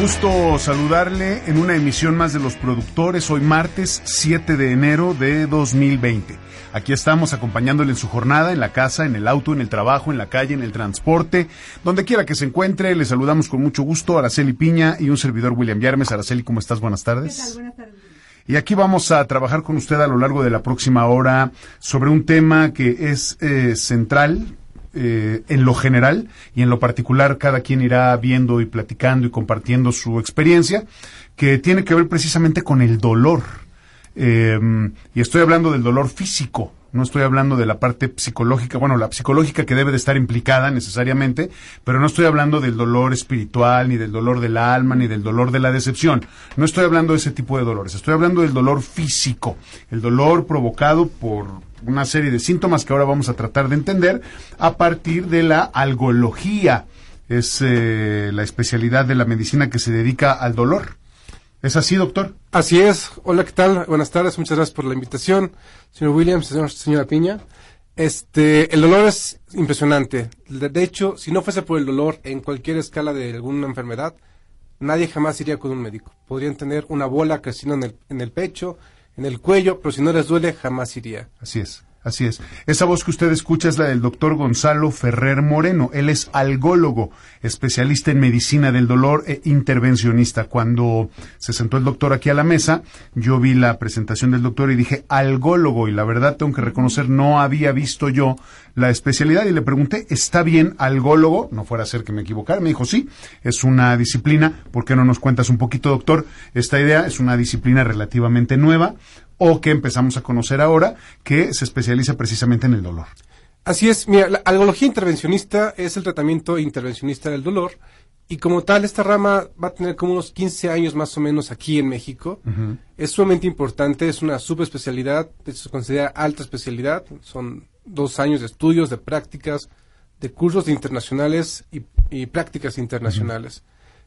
Gusto saludarle en una emisión más de los productores, hoy martes 7 de enero de 2020. Aquí estamos acompañándole en su jornada, en la casa, en el auto, en el trabajo, en la calle, en el transporte, donde quiera que se encuentre. Le saludamos con mucho gusto a Araceli Piña y un servidor William Yarmes. Araceli, ¿cómo estás? Buenas tardes. ¿Qué tal? Buenas tardes. Y aquí vamos a trabajar con usted a lo largo de la próxima hora sobre un tema que es eh, central eh, en lo general y en lo particular cada quien irá viendo y platicando y compartiendo su experiencia que tiene que ver precisamente con el dolor. Eh, y estoy hablando del dolor físico, no estoy hablando de la parte psicológica, bueno, la psicológica que debe de estar implicada necesariamente, pero no estoy hablando del dolor espiritual, ni del dolor del alma, ni del dolor de la decepción. No estoy hablando de ese tipo de dolores, estoy hablando del dolor físico, el dolor provocado por una serie de síntomas que ahora vamos a tratar de entender a partir de la algología. Es eh, la especialidad de la medicina que se dedica al dolor. ¿Es así, doctor? Así es. Hola, ¿qué tal? Buenas tardes. Muchas gracias por la invitación, señor Williams, señor, señora Piña. Este, el dolor es impresionante. De, hecho, si no fuese por el dolor en cualquier escala de alguna enfermedad, nadie jamás iría con un médico. Podrían tener una bola creciendo en el, en el pecho, en el cuello, pero si no les duele, jamás iría. Así es. Así es. Esa voz que usted escucha es la del doctor Gonzalo Ferrer Moreno. Él es algólogo, especialista en medicina del dolor e intervencionista. Cuando se sentó el doctor aquí a la mesa, yo vi la presentación del doctor y dije algólogo y la verdad tengo que reconocer no había visto yo la especialidad y le pregunté, ¿está bien algólogo? No fuera a ser que me equivocara. Me dijo, sí, es una disciplina. ¿Por qué no nos cuentas un poquito, doctor? Esta idea es una disciplina relativamente nueva o que empezamos a conocer ahora, que se especializa precisamente en el dolor. Así es, mira, la algología intervencionista es el tratamiento intervencionista del dolor y como tal esta rama va a tener como unos 15 años más o menos aquí en México. Es sumamente importante, es una subespecialidad, se considera alta especialidad, son dos años de estudios, de prácticas, de cursos internacionales y, y prácticas internacionales.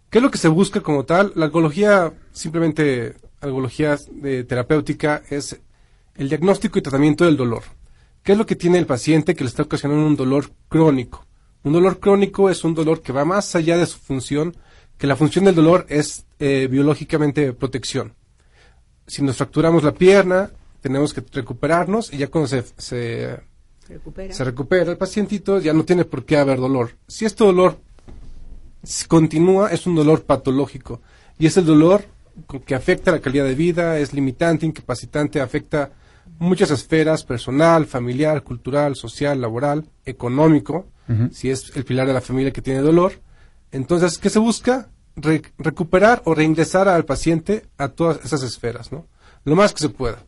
¿Qué es lo que se busca como tal? La algología simplemente algología de terapéutica es el diagnóstico y tratamiento del dolor. ¿Qué es lo que tiene el paciente que le está ocasionando un dolor crónico? Un dolor crónico es un dolor que va más allá de su función, que la función del dolor es eh, biológicamente protección. Si nos fracturamos la pierna, tenemos que recuperarnos y ya cuando se, se, recupera. se recupera el pacientito ya no tiene por qué haber dolor. Si este dolor continúa, es un dolor patológico y es el dolor que afecta la calidad de vida, es limitante, incapacitante, afecta muchas esferas, personal, familiar, cultural, social, laboral, económico, uh -huh. si es el pilar de la familia que tiene dolor. Entonces, ¿qué se busca? Re recuperar o reingresar al paciente a todas esas esferas, ¿no? Lo más que se pueda.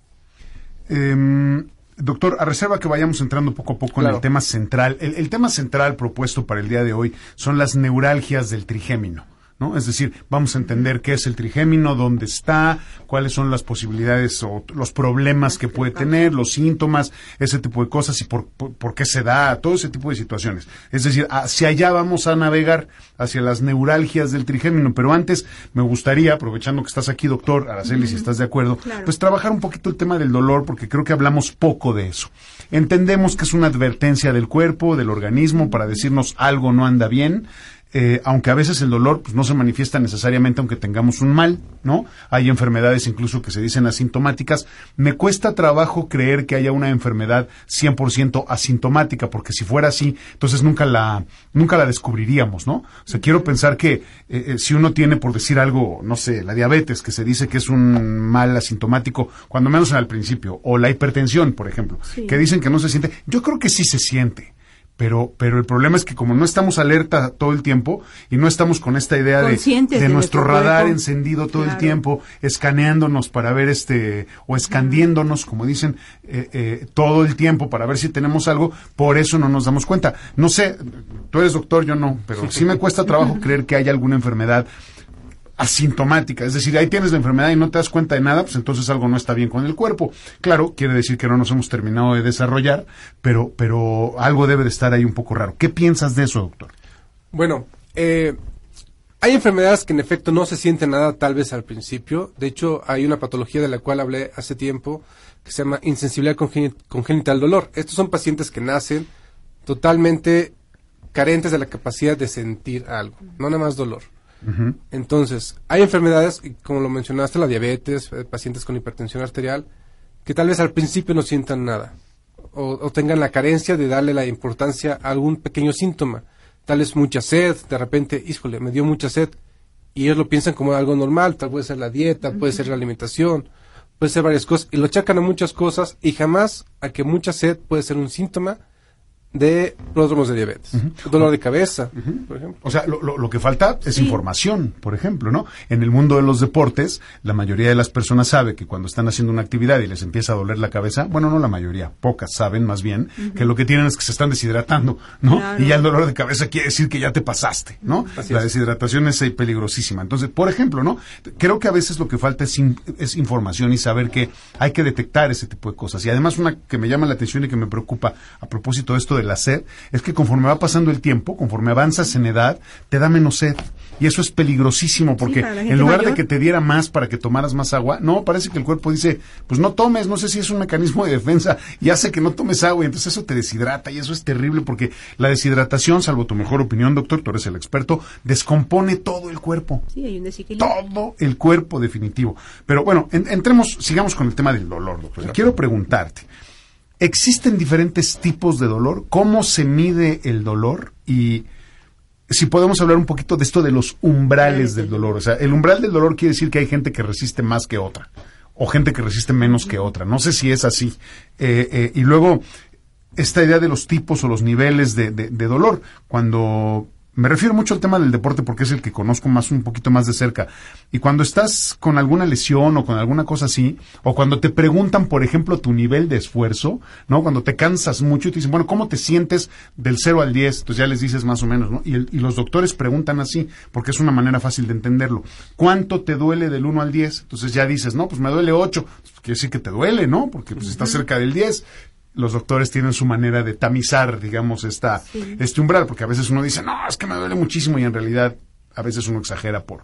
Eh, doctor, a reserva que vayamos entrando poco a poco claro. en el tema central. El, el tema central propuesto para el día de hoy son las neuralgias del trigémino. ¿No? Es decir, vamos a entender qué es el trigémino, dónde está, cuáles son las posibilidades o los problemas que puede tener, los síntomas, ese tipo de cosas y por, por, por, qué se da, todo ese tipo de situaciones. Es decir, hacia allá vamos a navegar, hacia las neuralgias del trigémino. Pero antes me gustaría, aprovechando que estás aquí, doctor Araceli, uh -huh. si estás de acuerdo, claro. pues trabajar un poquito el tema del dolor, porque creo que hablamos poco de eso. Entendemos que es una advertencia del cuerpo, del organismo, para decirnos algo no anda bien. Eh, aunque a veces el dolor pues, no se manifiesta necesariamente aunque tengamos un mal, ¿no? Hay enfermedades incluso que se dicen asintomáticas. Me cuesta trabajo creer que haya una enfermedad 100% asintomática, porque si fuera así, entonces nunca la, nunca la descubriríamos, ¿no? O sea, quiero pensar que eh, eh, si uno tiene, por decir algo, no sé, la diabetes, que se dice que es un mal asintomático, cuando menos al principio, o la hipertensión, por ejemplo, sí. que dicen que no se siente, yo creo que sí se siente pero, pero el problema es que como no estamos alerta todo el tiempo y no estamos con esta idea de, de, de, nuestro radar cuerpo. encendido todo claro. el tiempo, escaneándonos para ver este, o escandiéndonos, como dicen, eh, eh, todo el tiempo para ver si tenemos algo, por eso no nos damos cuenta. No sé, tú eres doctor, yo no, pero sí me cuesta trabajo creer que haya alguna enfermedad asintomática, es decir, ahí tienes la enfermedad y no te das cuenta de nada, pues entonces algo no está bien con el cuerpo. Claro, quiere decir que no nos hemos terminado de desarrollar, pero, pero algo debe de estar ahí un poco raro. ¿Qué piensas de eso, doctor? Bueno, eh, hay enfermedades que en efecto no se siente nada tal vez al principio. De hecho, hay una patología de la cual hablé hace tiempo que se llama insensibilidad congénita al dolor. Estos son pacientes que nacen totalmente carentes de la capacidad de sentir algo, no nada más dolor. Entonces, hay enfermedades, como lo mencionaste, la diabetes, eh, pacientes con hipertensión arterial, que tal vez al principio no sientan nada o, tengan la carencia de darle la importancia a algún pequeño síntoma. Tal vez mucha sed, de repente, híjole, me dio mucha sed, y ellos lo piensan como algo normal, tal puede ser la dieta, puede ser la alimentación, puede ser varias cosas, y lo achacan a muchas cosas, y jamás a que mucha sed puede ser un síntoma de pródromos de diabetes, dolor de cabeza, por ejemplo. O sea, lo, lo, que falta es información, por ejemplo, ¿no? En el mundo de los deportes, la mayoría de las personas sabe que cuando están haciendo una actividad y les empieza a doler la cabeza, bueno, no la mayoría, pocas saben más bien, que lo que tienen es que se están deshidratando, ¿no? Y ya el dolor de cabeza quiere decir que ya te pasaste, ¿no? la deshidratación es eh, peligrosísima. Entonces, por ejemplo, ¿no? Creo que a veces lo que falta es, es información y saber que hay que detectar ese tipo de cosas. Y además una que me llama la atención y que me preocupa a propósito de esto de la sed es que conforme va pasando el tiempo, conforme avanzas en edad, te da menos sed. Y eso es peligrosísimo porque en lugar de que te diera más para que tomaras más agua, no, parece que el cuerpo dice, pues no tomes, no sé si es un mecanismo de defensa y hace que no tomes agua y entonces eso te deshidrata y eso es terrible porque la deshidratación, salvo tu mejor opinión, doctor, tú eres el experto, descompone todo el cuerpo. Sí, hay un desequilibrio. Todo el cuerpo definitivo. Pero bueno, entremos, sigamos con el tema del dolor, doctor. Quiero preguntarte, ¿Existen diferentes tipos de dolor? ¿Cómo se mide el dolor? Y si podemos hablar un poquito de esto de los umbrales del dolor. O sea, el umbral del dolor quiere decir que hay gente que resiste más que otra o gente que resiste menos que otra. No sé si es así. Eh, eh, y luego, esta idea de los tipos o los niveles de, de dolor. Cuando me refiero mucho al tema del deporte porque es el que conozco más un poquito más de cerca. Y cuando estás con alguna lesión o con alguna cosa así, o cuando te preguntan, por ejemplo, tu nivel de esfuerzo, ¿no? Cuando te cansas mucho y te dicen, bueno, ¿cómo te sientes del 0 al 10? Entonces ya les dices más o menos, ¿no? Y, y los doctores preguntan así, porque es una manera fácil de entenderlo. ¿Cuánto te duele del 1 al 10? Entonces ya dices, no, pues me duele 8. Pues quiere decir que te duele, ¿no? Porque pues estás cerca del 10 los doctores tienen su manera de tamizar, digamos, esta, este umbral, porque a veces uno dice, no, es que me duele muchísimo y en realidad a veces uno exagera por,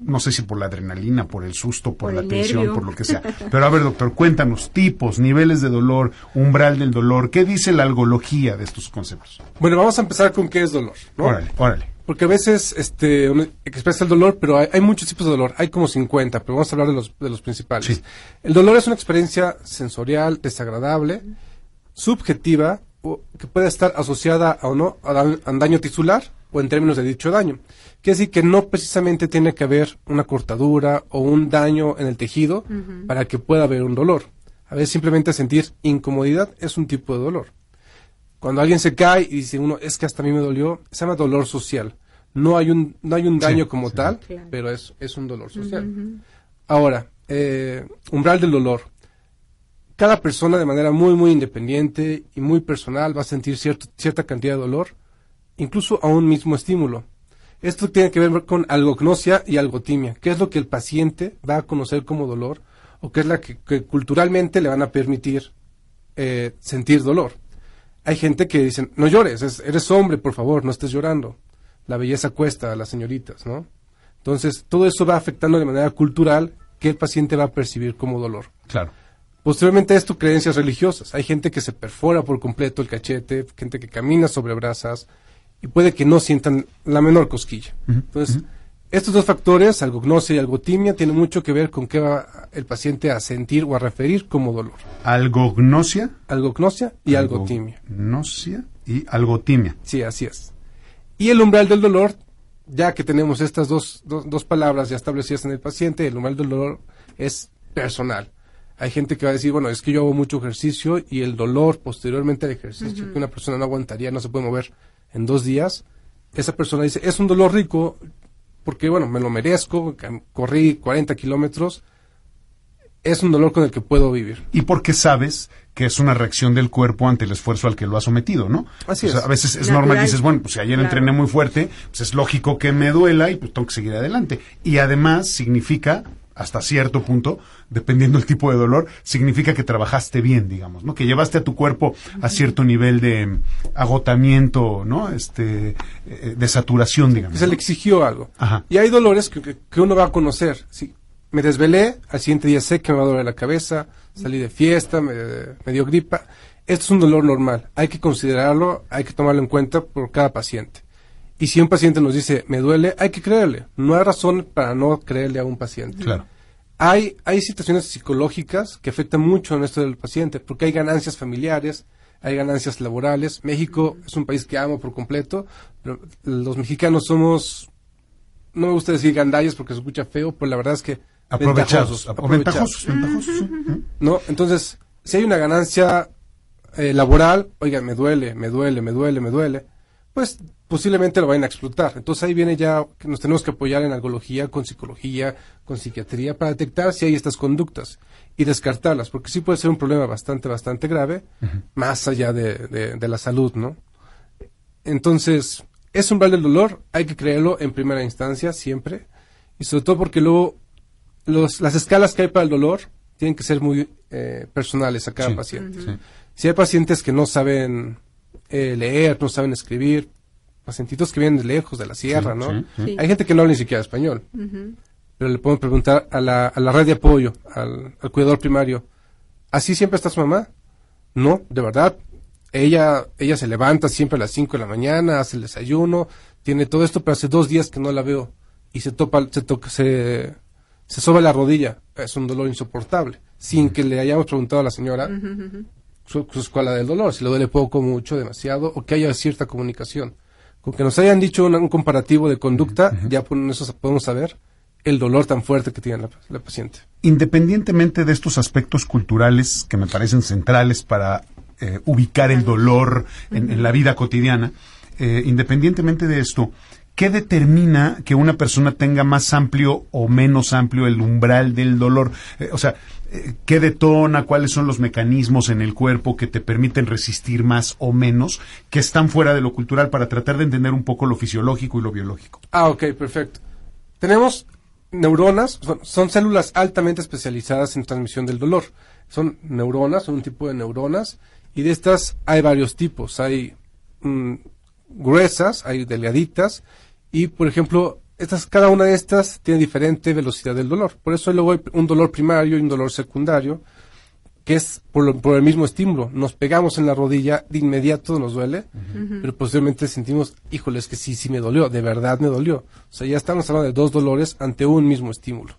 no sé si por la adrenalina, por el susto, por, la tensión, por lo que sea. Pero a ver, doctor, cuéntanos tipos, niveles de dolor, umbral del dolor, ¿qué dice la algología de estos conceptos? Bueno, vamos a empezar con qué es dolor, ¿no? Órale, órale. Porque a veces este, expresa el dolor, pero hay, muchos tipos de dolor. Hay como 50, pero vamos a hablar de los, de los principales. El dolor es una experiencia sensorial desagradable subjetiva que puede estar asociada o no a, daño tisular o en términos de dicho daño. Quiere decir que no precisamente tiene que haber una cortadura o un daño en el tejido para que pueda haber un dolor. A veces simplemente sentir incomodidad es un tipo de dolor. Cuando alguien se cae y dice uno, es que hasta a mí me dolió, se llama dolor social. No hay un, no hay un daño como tal, pero es, es un dolor social. Ahora, eh, umbral del dolor cada persona de manera muy, muy independiente y muy personal va a sentir cierta cantidad de dolor, incluso a un mismo estímulo. Esto tiene que ver con algognosia y algotimia, que es lo que el paciente va a conocer como dolor o que es la que, culturalmente le van a permitir eh, sentir dolor. Hay gente que dicen, no llores, eres hombre, por favor, no estés llorando. La belleza cuesta a las señoritas, ¿no? Entonces, todo eso va afectando de manera cultural que el paciente va a percibir como dolor. Claro. Posteriormente a esto, creencias religiosas. Hay gente que se perfora por completo el cachete, gente que camina sobre brasas y puede que no sientan la menor cosquilla. Entonces, estos dos factores, algognosia y algotimia, tienen mucho que ver con qué va el paciente a sentir o a referir como dolor. ¿Algognosia? Algognosia y algotimia. Algognosia y algotimia. Sí, así es. Y el umbral del dolor, ya que tenemos estas dos, dos palabras ya establecidas en el paciente, el umbral del dolor es personal. Hay gente que va a decir, bueno, es que yo hago mucho ejercicio y el dolor posteriormente al ejercicio que una persona no aguantaría, no se puede mover en dos días, esa persona dice, es un dolor rico porque, bueno, me lo merezco, corrí 40 kilómetros, es un dolor con el que puedo vivir. Y porque sabes que es una reacción del cuerpo ante el esfuerzo al que lo ha sometido, ¿no? Así es. a veces es Natural. normal, dices, bueno, pues si ayer Claro. entrené muy fuerte, pues es lógico que me duela y pues tengo que seguir adelante. Y además significa, hasta cierto punto, dependiendo del tipo de dolor, significa que trabajaste bien, digamos, ¿no? Que llevaste a tu cuerpo a cierto nivel de mm, agotamiento, ¿no? Este, eh, de saturación, digamos. Se le exigió algo. Ajá. Y hay dolores que, que- que uno va a conocer. Si me desvelé, al siguiente día sé que me va a doler la cabeza, salí de fiesta, me, me dio gripa. Esto es un dolor normal. Hay que considerarlo, hay que tomarlo en cuenta por cada paciente. Y si un paciente nos dice, me duele, hay que creerle. No hay razón para no creerle a un paciente. Claro. Hay, hay situaciones psicológicas que afectan mucho en esto del paciente, porque hay ganancias familiares, hay ganancias laborales. México es un país que amo por completo, pero los mexicanos somos, no me gusta decir gandallas porque se escucha feo, pero la verdad es que Aprovechados. ventajosos, ap- Ventajosos, ventajosos, sí. Ujú. ¿no? Entonces, si hay una ganancia eh, laboral, oiga, me duele, me duele, me duele, me duele, pues posiblemente lo vayan a explotar. Entonces ahí viene ya que nos tenemos que apoyar en algología, con psicología, con psiquiatría, para detectar si hay estas conductas y descartarlas, porque sí puede ser un problema bastante, bastante grave, más allá de, de- de la salud, ¿no? Entonces, es umbral del dolor, hay que creerlo en primera instancia, siempre, y sobre todo porque luego los, las escalas que hay para el dolor tienen que ser muy eh, personales a cada Sí, paciente. sí. Si hay pacientes que no saben eh, leer, no saben escribir, pacientitos que vienen de lejos, de la sierra, Sí, ¿no? sí, sí. Sí. Hay gente que no habla ni siquiera español, pero le podemos preguntar a la, a la red de apoyo, al, al cuidador primario, ¿así siempre está su mamá? No, de verdad. Ella, ella se levanta siempre a las 5 de la mañana, hace el desayuno, tiene todo esto, pero hace dos días que no la veo y se topa, se toca, se, se soba la rodilla. Es un dolor insoportable, sin que le hayamos preguntado a la señora su, su escuela del dolor, si le duele poco, mucho, demasiado, o que haya cierta comunicación. Con que nos hayan dicho un, un comparativo de conducta, ya con eso podemos saber el dolor tan fuerte que tiene la, la paciente. Independientemente de estos aspectos culturales que me parecen centrales para eh, ubicar el dolor en, en la vida cotidiana, eh, independientemente de esto, ¿qué determina que una persona tenga más amplio o menos amplio el umbral del dolor? Eh, o sea, eh, ¿qué detona? ¿Cuáles son los mecanismos en el cuerpo que te permiten resistir más o menos que están fuera de lo cultural para tratar de entender un poco lo fisiológico y lo biológico? Ah, ok, perfecto. Tenemos neuronas, son, células altamente especializadas en transmisión del dolor. Son neuronas, son un tipo de neuronas, y de estas hay varios tipos. Hay mm, gruesas, hay delgaditas, y por ejemplo, estas, cada una de estas tiene diferente velocidad del dolor. Por eso luego hay un dolor primario y un dolor secundario, que es por, lo- por el mismo estímulo. Nos pegamos en la rodilla, de inmediato nos duele, pero posteriormente sentimos, híjole, es que sí, sí me dolió, de verdad me dolió. O sea, ya estamos hablando de dos dolores ante un mismo estímulo.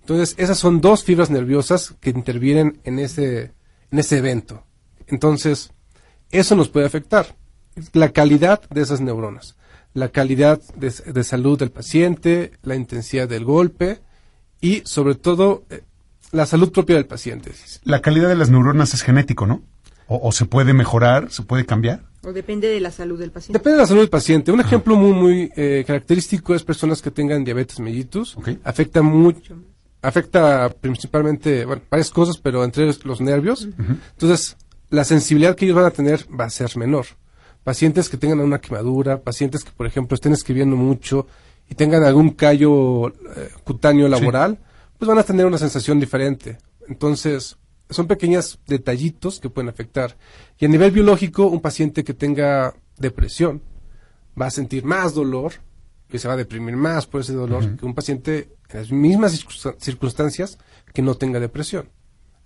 Entonces, esas son dos fibras nerviosas que intervienen en ese, en ese evento. Entonces, eso nos puede afectar. La calidad de esas neuronas, la calidad de, de salud del paciente, la intensidad del golpe y, sobre todo, eh, la salud propia del paciente. La calidad de las neuronas es genético, ¿no? O, o se puede mejorar, se puede cambiar. O depende de la salud del paciente. Depende de la salud del paciente. Un ejemplo muy, muy eh, característico es personas que tengan diabetes mellitus. Afecta mucho, afecta principalmente, bueno, varias cosas, pero entre ellos los nervios. Entonces, la sensibilidad que ellos van a tener va a ser menor. Pacientes que tengan una quemadura, pacientes que, por ejemplo, estén escribiendo mucho y tengan algún callo eh, cutáneo laboral, pues van a tener una sensación diferente. Entonces, son pequeños detallitos que pueden afectar. Y a nivel biológico, un paciente que tenga depresión va a sentir más dolor, que se va a deprimir más por ese dolor, que un paciente en las mismas circunstan- circunstancias que no tenga depresión.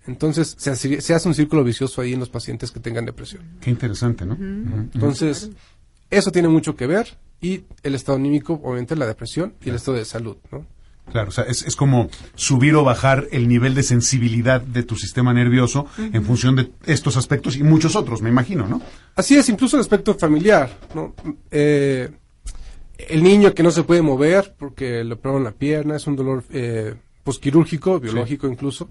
Entonces, se hace, se hace un círculo vicioso ahí en los pacientes que tengan depresión. Qué interesante, ¿no? Entonces, eso tiene mucho que ver y el estado anímico, obviamente, la depresión y el estado de salud, ¿no? Claro, o sea, es, es como subir o bajar el nivel de sensibilidad de tu sistema nervioso en función de estos aspectos y muchos otros, me imagino, ¿no? Así es, incluso el aspecto familiar, ¿no? Eh, el niño que no se puede mover porque le operaron la pierna, es un dolor eh, posquirúrgico, biológico incluso,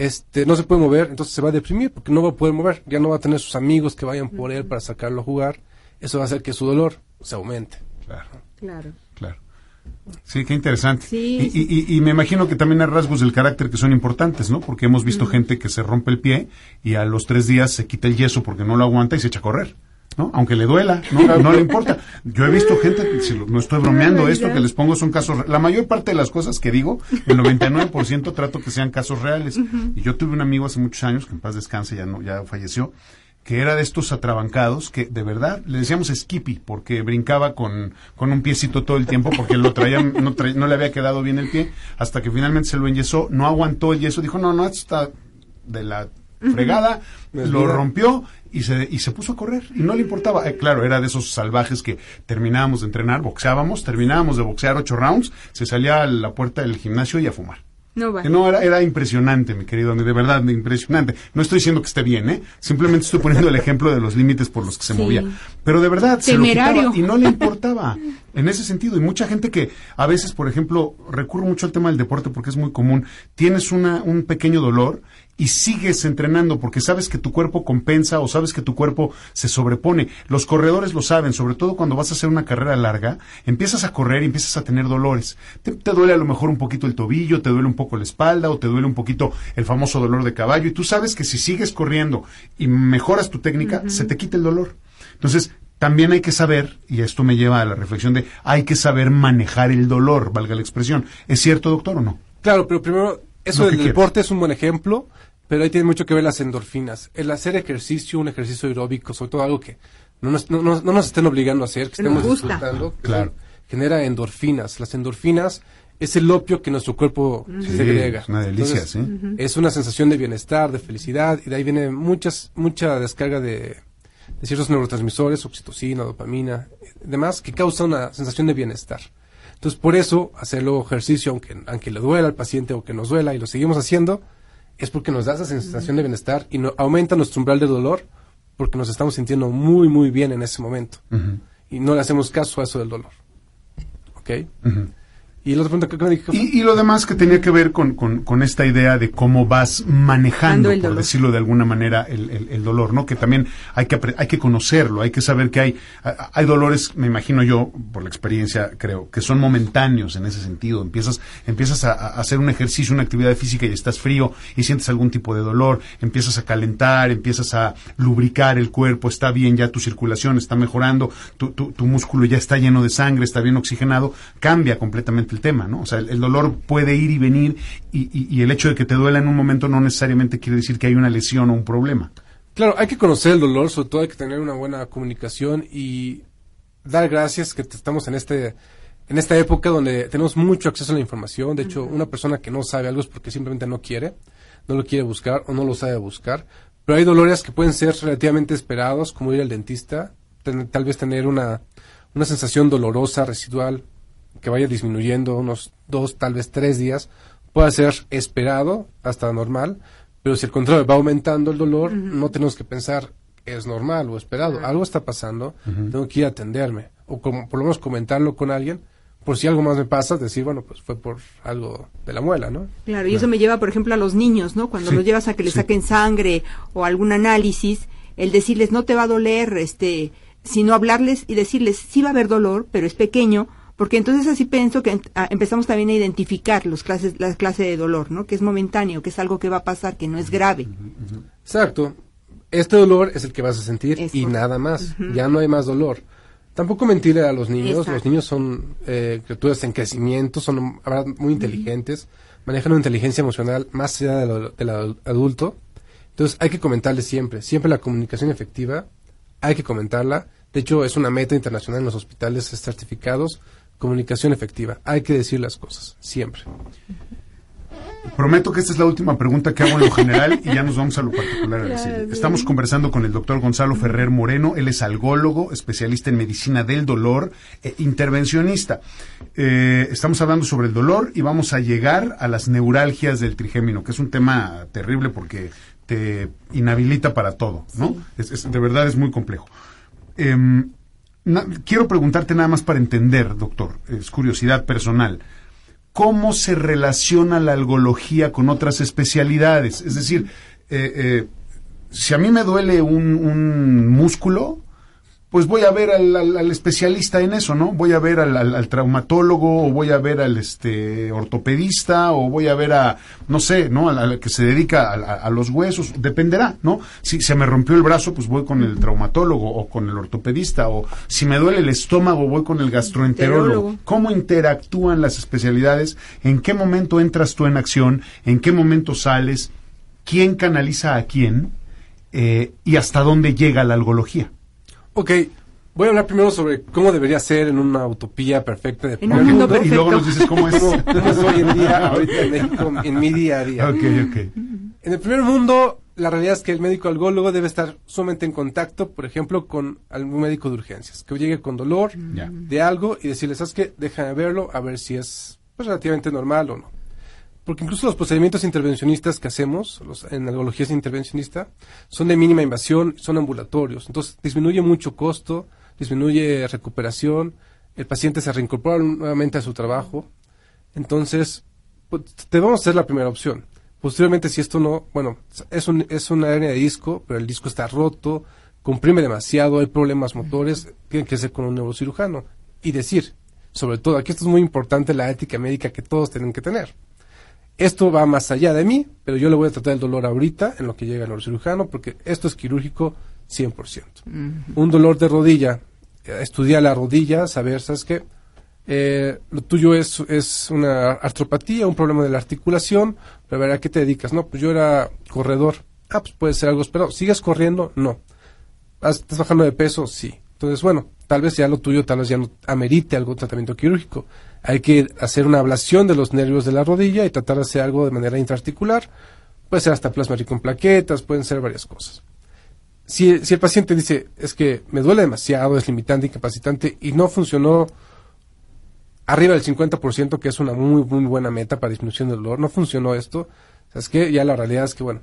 este, no se puede mover, entonces se va a deprimir porque no va a poder mover, ya no va a tener sus amigos que vayan por él para sacarlo a jugar, eso va a hacer que su dolor se aumente. Claro, Claro. claro. Sí, qué interesante. Sí, y, y- y me imagino que también hay rasgos del carácter que son importantes, ¿no? Porque hemos visto gente que se rompe el pie y a los tres días se quita el yeso porque no lo aguanta y se echa a correr, ¿no? Aunque le duela, ¿no? No le importa. Yo he visto gente, si lo- no estoy bromeando, Una esto que les pongo son casos, la mayor parte de las cosas que digo, el 99% trato que sean casos reales. Y yo tuve un amigo hace muchos años, que en paz descanse, ya no, ya falleció, que era de estos atrabancados que de verdad le decíamos Skippy porque brincaba con, con un piecito todo el tiempo porque lo traía, no, traía- no le había quedado bien el pie hasta que finalmente se lo enyesó, no aguantó el yeso, dijo no, no, esto está de la fregada, lo Desvida. rompió y se, y se puso a correr y no le importaba. Eh, claro, era de esos salvajes que terminábamos de entrenar, boxeábamos, terminábamos de boxear ocho rounds, se salía a la puerta del gimnasio y a fumar. No va. Que No, era, era impresionante, mi querido, de verdad, impresionante. No estoy diciendo que esté bien, ¿eh? Simplemente estoy poniendo el ejemplo de los límites por los que se Sí. movía. Pero de verdad, se lo quitaba y no le importaba. En ese sentido, y mucha gente que a veces, por ejemplo, recurre mucho al tema del deporte porque es muy común, tienes una, un pequeño dolor y sigues entrenando porque sabes que tu cuerpo compensa o sabes que tu cuerpo se sobrepone. Los corredores lo saben, sobre todo cuando vas a hacer una carrera larga, empiezas a correr y empiezas a tener dolores. Te, te duele a lo mejor un poquito el tobillo, te duele un poco la espalda o te duele un poquito el famoso dolor de caballo y tú sabes que si sigues corriendo y mejoras tu técnica, se te quita el dolor. Entonces, también hay que saber, y esto me lleva a la reflexión de, hay que saber manejar el dolor, valga la expresión. ¿Es cierto, doctor, o no? Claro, pero primero, eso del deporte es un buen ejemplo, pero ahí tiene mucho que ver las endorfinas. El hacer ejercicio, un ejercicio aeróbico, sobre todo algo que no nos, no, no- no nos estén obligando a hacer, que estemos gusta. disfrutando, que Claro. genera endorfinas. Las endorfinas es el opio que nuestro cuerpo Sí, segrega. es una delicia, Entonces, sí. Es una sensación de bienestar, de felicidad, y de ahí viene muchas, mucha descarga de, de ciertos neurotransmisores, oxitocina, dopamina, demás, que causa una sensación de bienestar. Entonces, por eso, hacerlo ejercicio, aunque, aunque le duela al paciente o que nos duela y lo seguimos haciendo, es porque nos da esa sensación de bienestar y no, aumenta nuestro umbral de dolor porque nos estamos sintiendo muy, muy bien en ese momento. Y no le hacemos caso a eso del dolor. ¿Ok? Y la otra pregunta. Y, y lo demás que tenía que ver con, con- con esta idea de cómo vas manejando, por decirlo de alguna manera, el, el- el dolor, ¿no? Que también hay que, hay que conocerlo, hay que saber que hay, hay dolores, me imagino yo, por la experiencia, creo, que son momentáneos en ese sentido. Empiezas, empiezas a, a hacer un ejercicio, una actividad física y estás frío y sientes algún tipo de dolor, empiezas a calentar, empiezas a lubricar el cuerpo, está bien ya tu circulación, está mejorando, tu, tu, tu músculo ya está lleno de sangre, está bien oxigenado, cambia completamente el tema, ¿no? O sea, el, el dolor puede ir y venir y, y- y el hecho de que te duela en un momento no necesariamente quiere decir que hay una lesión o un problema. Claro, hay que conocer el dolor, sobre todo hay que tener una buena comunicación y dar gracias que estamos en este en esta época donde tenemos mucho acceso a la información. De hecho, una persona que no sabe algo es porque simplemente no quiere, no lo quiere buscar o no lo sabe buscar. Pero hay dolores que pueden ser relativamente esperados, como ir al dentista, ten- tal vez tener una, una sensación dolorosa, residual, que vaya disminuyendo unos dos, tal vez tres días, puede ser esperado hasta normal, pero si el contrario va aumentando el dolor, no tenemos que pensar es normal o esperado, algo está pasando, tengo que ir a atenderme, o como, por lo menos comentarlo con alguien, por si algo más me pasa, decir, bueno, pues fue por algo de la muela, ¿no? Claro, y eso me lleva, por ejemplo, a los niños, ¿no? Cuando Sí, los llevas a que le sí. saquen sangre o algún análisis, el decirles no te va a doler, este, sino hablarles y decirles sí va a haber dolor, pero es pequeño, porque entonces así pienso que ah, empezamos también a identificar los clases, la clase de dolor, ¿no? Que es momentáneo, que es algo que va a pasar, que no es grave. Exacto. Este dolor es el que vas a sentir y nada más. Ya no hay más dolor. Tampoco mentirle a los niños. Exacto. Los niños son eh, criaturas en crecimiento, son verdad, muy inteligentes, manejan una inteligencia emocional más allá de del adu- adulto. Entonces hay que comentarles siempre. Siempre la comunicación efectiva, hay que comentarla. De hecho, es una meta internacional en los hospitales certificados. Comunicación efectiva. Hay que decir las cosas. Siempre. Prometo que esta es la última pregunta que hago en lo general y ya nos vamos a lo particular. Araceli. Estamos conversando con el doctor Gonzalo Ferrer Moreno. Él es algólogo, especialista en medicina del dolor, e intervencionista. Eh, estamos hablando sobre el dolor y vamos a llegar a las neuralgias del trigémino, que es un tema terrible porque te inhabilita para todo, ¿no? Es- es- de verdad es muy complejo. Em, quiero preguntarte nada más para entender, doctor, es curiosidad personal cómo se relaciona la algología con otras especialidades. Es decir, eh, eh, si a mí me duele un músculo, pues voy a ver al, al- al especialista en eso, ¿no? Voy a ver al, traumatólogo o voy a ver al este ortopedista o voy a ver a, no sé, ¿no? Al, que se dedica a, los huesos, dependerá, ¿no? Si se me rompió el brazo, pues voy con el traumatólogo o con el ortopedista o si me duele el estómago, voy con el gastroenterólogo. Enterólogo. ¿Cómo interactúan las especialidades? ¿En qué momento entras tú en acción? ¿En qué momento sales? ¿Quién canaliza a quién? Eh, ¿Y hasta dónde llega la algología? Ok, voy a hablar primero sobre cómo debería ser en una utopía perfecta de primer un mundo. Y luego nos dices cómo es. ¿Cómo, cómo es hoy en día, ahorita en México, en mi día a día? ok, ok. En el primer mundo, la realidad es que el médico algólogo debe estar sumamente en contacto, por ejemplo, con algún médico de urgencias, que llegue con dolor de algo y decirle, ¿sabes qué? Déjame verlo, a ver si es pues, relativamente normal o no. Porque incluso los procedimientos intervencionistas que hacemos, los, en algología intervencionista, son de mínima invasión, son ambulatorios. Entonces disminuye mucho costo, disminuye recuperación, el paciente se reincorpora nuevamente a su trabajo. Entonces, pues, debemos ser la primera opción. Posteriormente, si esto no, bueno, es, un, es una hernia de disco, pero el disco está roto, comprime demasiado, hay problemas motores, tiene que ser con un neurocirujano. Y decir, sobre todo, aquí esto es muy importante, la ética médica que todos tienen que tener. Esto va más allá de mí, pero yo le voy a tratar el dolor ahorita en lo que llega el neurocirujano, porque esto es quirúrgico 100%. Un dolor de rodilla, eh, estudiar la rodilla, saber, ¿sabes qué? Eh, lo tuyo es, es una artropatía, un problema de la articulación, pero a ver, ¿a qué te dedicas? No, pues yo era corredor. Ah, pues puede ser algo esperado. ¿Sigues corriendo? No. ¿Has- ¿Estás bajando de peso? Sí. Entonces, bueno, tal vez ya lo tuyo, tal vez ya no amerite algún tratamiento quirúrgico. Hay que hacer una ablación de los nervios de la rodilla y tratar de hacer algo de manera intraarticular. Puede ser hasta plasma rico en plaquetas, pueden ser varias cosas. Si, el paciente dice, es que me duele demasiado, es limitante, incapacitante y no funcionó arriba del 50%, que es una muy, muy buena meta para disminución del dolor, no funcionó esto, ¿sabes qué? Ya la realidad es que, bueno,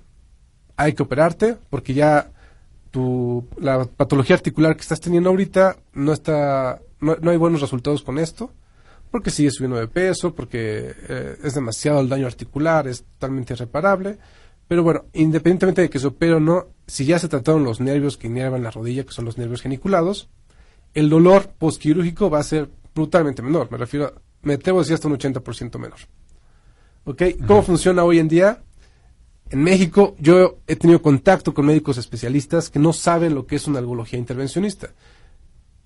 hay que operarte porque ya tu, la patología articular que estás teniendo ahorita no está, no hay buenos resultados con esto, porque sigue subiendo de peso, porque eh, es demasiado el daño articular, es totalmente irreparable. Pero bueno, independientemente de que se opere o no, si ya se trataron los nervios que inervan la rodilla, que son los nervios geniculados, el dolor postquirúrgico va a ser brutalmente menor. Me refiero, a, me atrevo a decir hasta un 80% menor. ¿Ok? ¿Cómo funciona hoy en día? En México yo he tenido contacto con médicos especialistas que no saben lo que es una algología intervencionista.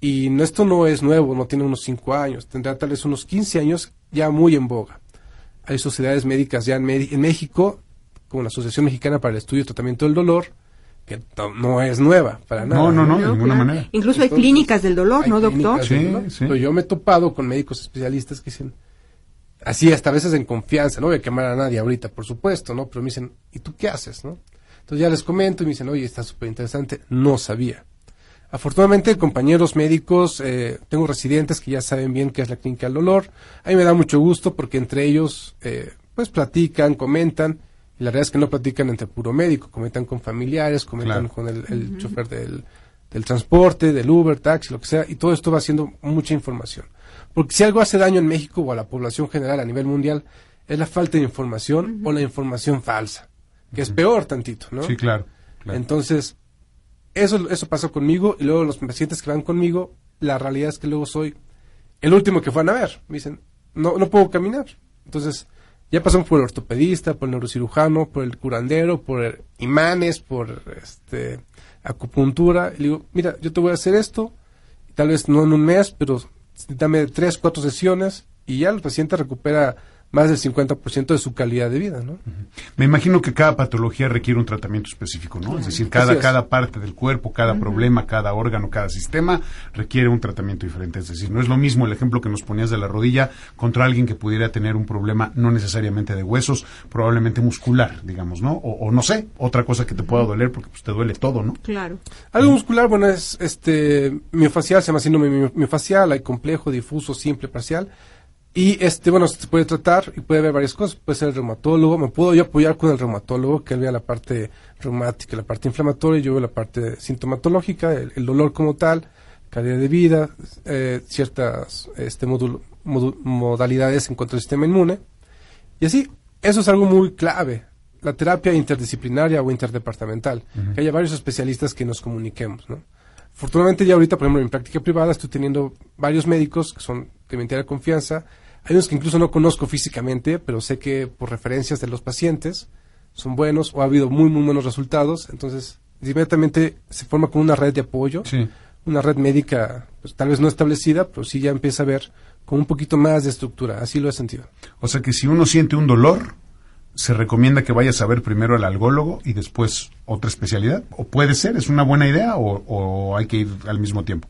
Y no- esto no es nuevo, no tiene unos 5 años, tendrá tal vez unos 15 años ya muy en boga. Hay sociedades médicas ya en, en México, como la Asociación Mexicana para el Estudio y Tratamiento del Dolor, que no es nueva para nada. No, no, no, de No, ninguna claro. manera. Incluso hay clínicas del dolor, ¿no, doctor? Sí, dolor. sí. Pero yo me he topado con médicos especialistas que dicen, así hasta a veces en confianza, no voy a quemar a nadie ahorita, por supuesto, ¿no? Pero me dicen, ¿y tú qué haces, no? Entonces ya les comento y me dicen, oye, está súper interesante, no sabía. Afortunadamente, compañeros médicos, eh, tengo residentes que ya saben bien qué es la clínica del dolor. A mí me da mucho gusto porque entre ellos, eh, pues platican, comentan, y la realidad es que no platican entre puro médico, comentan con familiares, comentan Claro. con el, el chofer del, del transporte, del Uber, taxi, lo que sea, y todo esto va haciendo mucha información. Porque si algo hace daño en México o a la población general a nivel mundial, es la falta de información o la información falsa, que es peor tantito, ¿no? Sí, claro. claro. Entonces, eso, eso pasó conmigo y luego los pacientes que van conmigo, la realidad es que luego soy el último que fueron a ver. Me dicen, no, no puedo caminar. Entonces, ya pasamos por el ortopedista, por el neurocirujano, por el curandero, por el imanes, por este acupuntura. Y le digo, mira, yo te voy a hacer esto, tal vez no en un mes, pero dame tres, cuatro sesiones y ya el paciente recupera más del 50% de su calidad de vida, ¿no? Me imagino que cada patología requiere un tratamiento específico, ¿no? Es decir, cada, cada parte del cuerpo, cada problema, cada órgano, cada sistema requiere un tratamiento diferente. Es decir, no es lo mismo el ejemplo que nos ponías de la rodilla contra alguien que pudiera tener un problema no necesariamente de huesos, probablemente muscular, digamos, ¿no? O, o no sé, otra cosa que te pueda doler porque pues, te duele todo, ¿no? Claro. Algo muscular, bueno, es este miofacial, se llama síndrome mio- miofacial, hay complejo, difuso, simple, parcial. Y este, bueno, se puede tratar y puede haber varias cosas. Puede ser el reumatólogo, me puedo yo apoyar con el reumatólogo, que él vea la parte reumática, la parte inflamatoria, y yo veo la parte sintomatológica, el, el dolor como tal, calidad de vida, eh, ciertas este, modulo- modu- modalidades en cuanto al sistema inmune. Y así, eso es algo muy clave. La terapia interdisciplinaria o interdepartamental. Que haya varios especialistas que nos comuniquemos, ¿no? Afortunadamente ya ahorita, por ejemplo, en mi práctica privada estoy teniendo varios médicos que son de mi entera confianza. Hay unos que incluso no conozco físicamente, pero sé que por referencias de los pacientes son buenos o ha habido muy, muy buenos resultados. Entonces, inmediatamente se forma como una red de apoyo, Sí. una red médica, pues, tal vez no establecida, pero sí ya empieza a ver con un poquito más de estructura. Así lo he sentido. O sea que si uno siente un dolor, se recomienda que vayas a ver primero al algólogo y después otra especialidad. O puede ser, es una buena idea o, o hay que ir al mismo tiempo.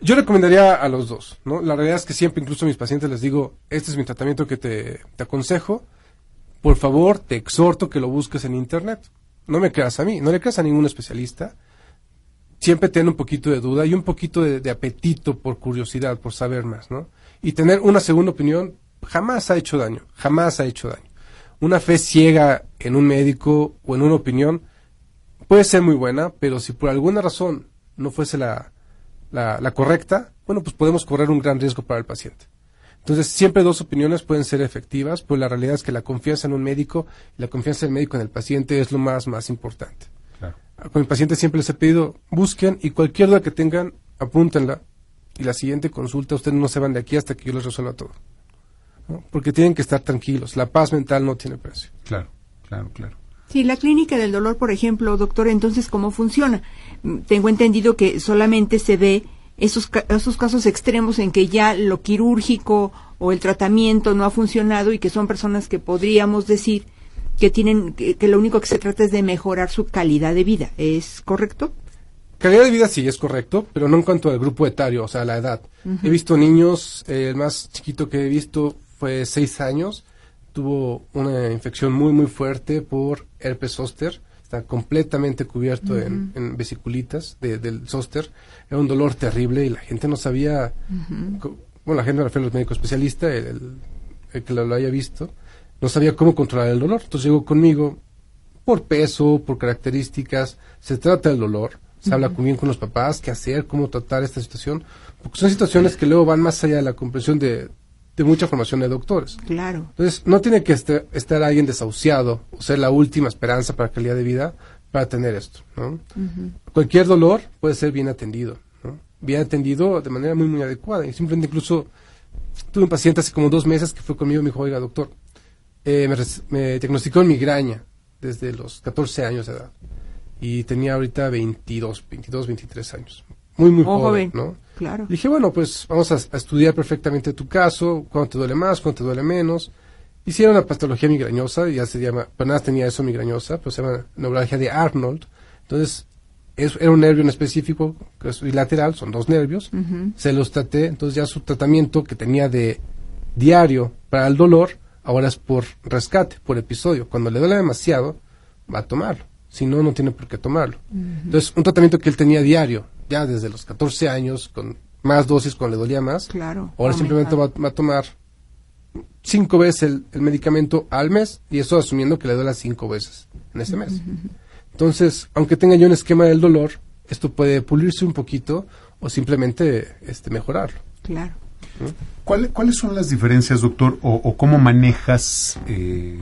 Yo recomendaría a los dos, ¿no? La realidad es que siempre, incluso a mis pacientes les digo, este es mi tratamiento que te, te aconsejo. Por favor, te exhorto que lo busques en Internet. No me creas a mí, no le creas a ningún especialista. Siempre ten un poquito de duda y un poquito de, de apetito por curiosidad, por saber más, ¿no? Y tener una segunda opinión jamás ha hecho daño, jamás ha hecho daño. Una fe ciega en un médico o en una opinión puede ser muy buena, pero si por alguna razón no fuese la, la, la correcta, bueno, pues podemos correr un gran riesgo para el paciente. Entonces, siempre dos opiniones pueden ser efectivas, pero la realidad es que la confianza en un médico y la confianza del médico en el paciente es lo más, más importante. Claro. Con mi paciente siempre les he pedido, busquen y cualquier duda que tengan, apúntenla. Y la siguiente consulta, ustedes no se van de aquí hasta que yo les resuelva todo. ¿no? Porque tienen que estar tranquilos. La paz mental no tiene precio. Claro, claro, claro. Sí, la clínica del dolor, por ejemplo, doctor, entonces, ¿cómo funciona? Mm, Tengo entendido que solamente se ve esos, esos casos extremos en que ya lo quirúrgico o el tratamiento no ha funcionado y que son personas que podríamos decir que tienen, que, que lo único que se trata es de mejorar su calidad de vida. ¿Es correcto? Calidad de vida sí es correcto, pero no en cuanto al grupo etario, o sea, la edad. He visto niños, eh, el más chiquito que he visto fue seis años, tuvo una infección muy muy fuerte por herpes zóster, está completamente cubierto en, en vesiculitas de- del zóster, era un dolor terrible y la gente no sabía, bueno, la gente me refiero a los médicos especialistas, el, el- el que lo, lo haya visto, no sabía cómo controlar el dolor, entonces llegó conmigo por peso, por características, se trata del dolor, se habla con- bien con los papás, qué hacer, cómo tratar esta situación, porque son situaciones que luego van más allá de la comprensión de, de mucha formación de doctores. Claro. Entonces, no tiene que este- estar alguien desahuciado o ser la última esperanza para calidad de vida para tener esto. ¿no? Cualquier dolor puede ser bien atendido, ¿no? bien atendido de manera muy, muy adecuada. Y simplemente incluso tuve un paciente hace como dos meses que fue conmigo y me dijo, oiga, doctor, eh, me, diagnosticó migraña desde los 14 años de edad. Y tenía ahorita 22, 22, 23 años. Muy, muy Oh, joven, joven. ¿no? Claro. Dije, bueno, pues vamos a, a estudiar perfectamente tu caso, cuándo te duele más, cuándo te duele menos. Hicieron una patología migrañosa, ya se llama, pero nada tenía eso migrañosa, pero se llama neuralgia de Arnold. Entonces, es- era un nervio en específico, que es bilateral, son dos nervios. Se los traté, entonces ya su tratamiento que tenía de diario para el dolor, ahora es por rescate, por episodio. Cuando le duele demasiado, va a tomarlo. Si no, no tiene por qué tomarlo. Entonces, un tratamiento que él tenía diario, ya desde los 14 años, con más dosis cuando le dolía más. Claro. Ahora simplemente va, va a tomar cinco veces el, el medicamento al mes y eso asumiendo que le duela cinco veces en ese mes. Entonces, aunque tenga yo un esquema del dolor, esto puede pulirse un poquito o simplemente este, mejorarlo. Claro. ¿Cuál- ¿Cuáles son las diferencias, doctor, o, o cómo manejas eh,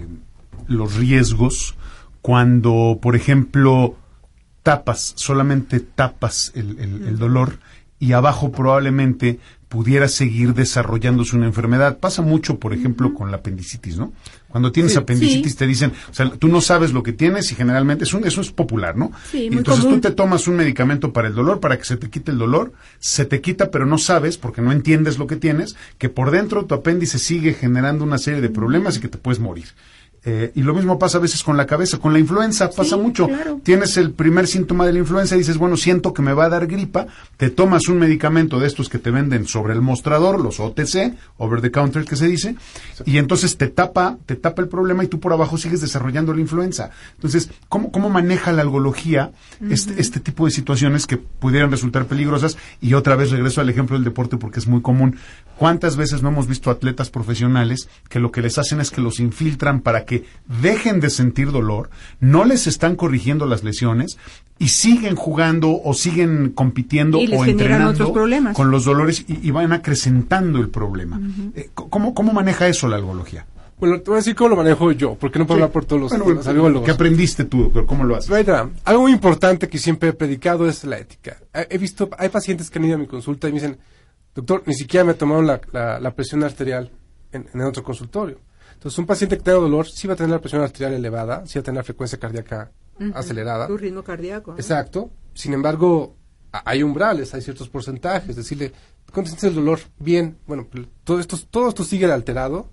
los riesgos cuando, por ejemplo, tapas, solamente tapas el, el- el dolor y abajo probablemente pudiera seguir desarrollándose una enfermedad? Pasa mucho, por ejemplo, con la apendicitis, ¿no? Cuando tienes Sí. apendicitis Sí. te dicen, o sea, tú no sabes lo que tienes y generalmente es un- eso es popular, ¿no? Sí, Y muy entonces común. tú te tomas un medicamento para el dolor, para que se te quite el dolor, se te quita, pero no sabes, porque no entiendes lo que tienes, que por dentro tu apéndice sigue generando una serie de problemas y que te puedes morir. Eh, y lo mismo pasa a veces con la cabeza, con la influenza, pasa mucho. claro. Tienes el primer síntoma de la influenza y dices, bueno, siento que me va a dar gripa, te tomas un medicamento de estos que te venden sobre el mostrador, los OTC, over the counter que se dice, y entonces te tapa, te tapa el problema y tú por abajo sigues desarrollando la influenza. Entonces, ¿cómo, cómo maneja la algología este, este tipo de situaciones que pudieran resultar peligrosas? Y otra vez regreso al ejemplo del deporte porque es muy común. ¿Cuántas veces no hemos visto atletas profesionales que lo que les hacen es que los infiltran para que dejen de sentir dolor, no les están corrigiendo las lesiones y siguen jugando o siguen compitiendo Y les o entrenando otros problemas. con los dolores y, y van acrecentando el problema. Eh, ¿cómo, ¿Cómo maneja eso la algología? Bueno, te voy a decir cómo lo manejo yo, porque no puedo hablar por todos los, Bueno, los algólogos. ¿Qué aprendiste tú, doctor? ¿Cómo lo haces? Algo muy importante que siempre he predicado es la ética. He he visto, hay pacientes que han ido a mi consulta y me dicen, doctor, ni siquiera me tomaron la, la- la presión arterial en, en el otro consultorio. Entonces, un paciente que tenga dolor sí va a tener la presión arterial elevada, sí va a tener la frecuencia cardíaca acelerada. Tu ritmo cardíaco. Exacto. Sin embargo, hay umbrales, hay ciertos porcentajes. Decirle, ¿cuánto sientes el dolor? Bien. Bueno, pues, todo esto, todo esto sigue alterado.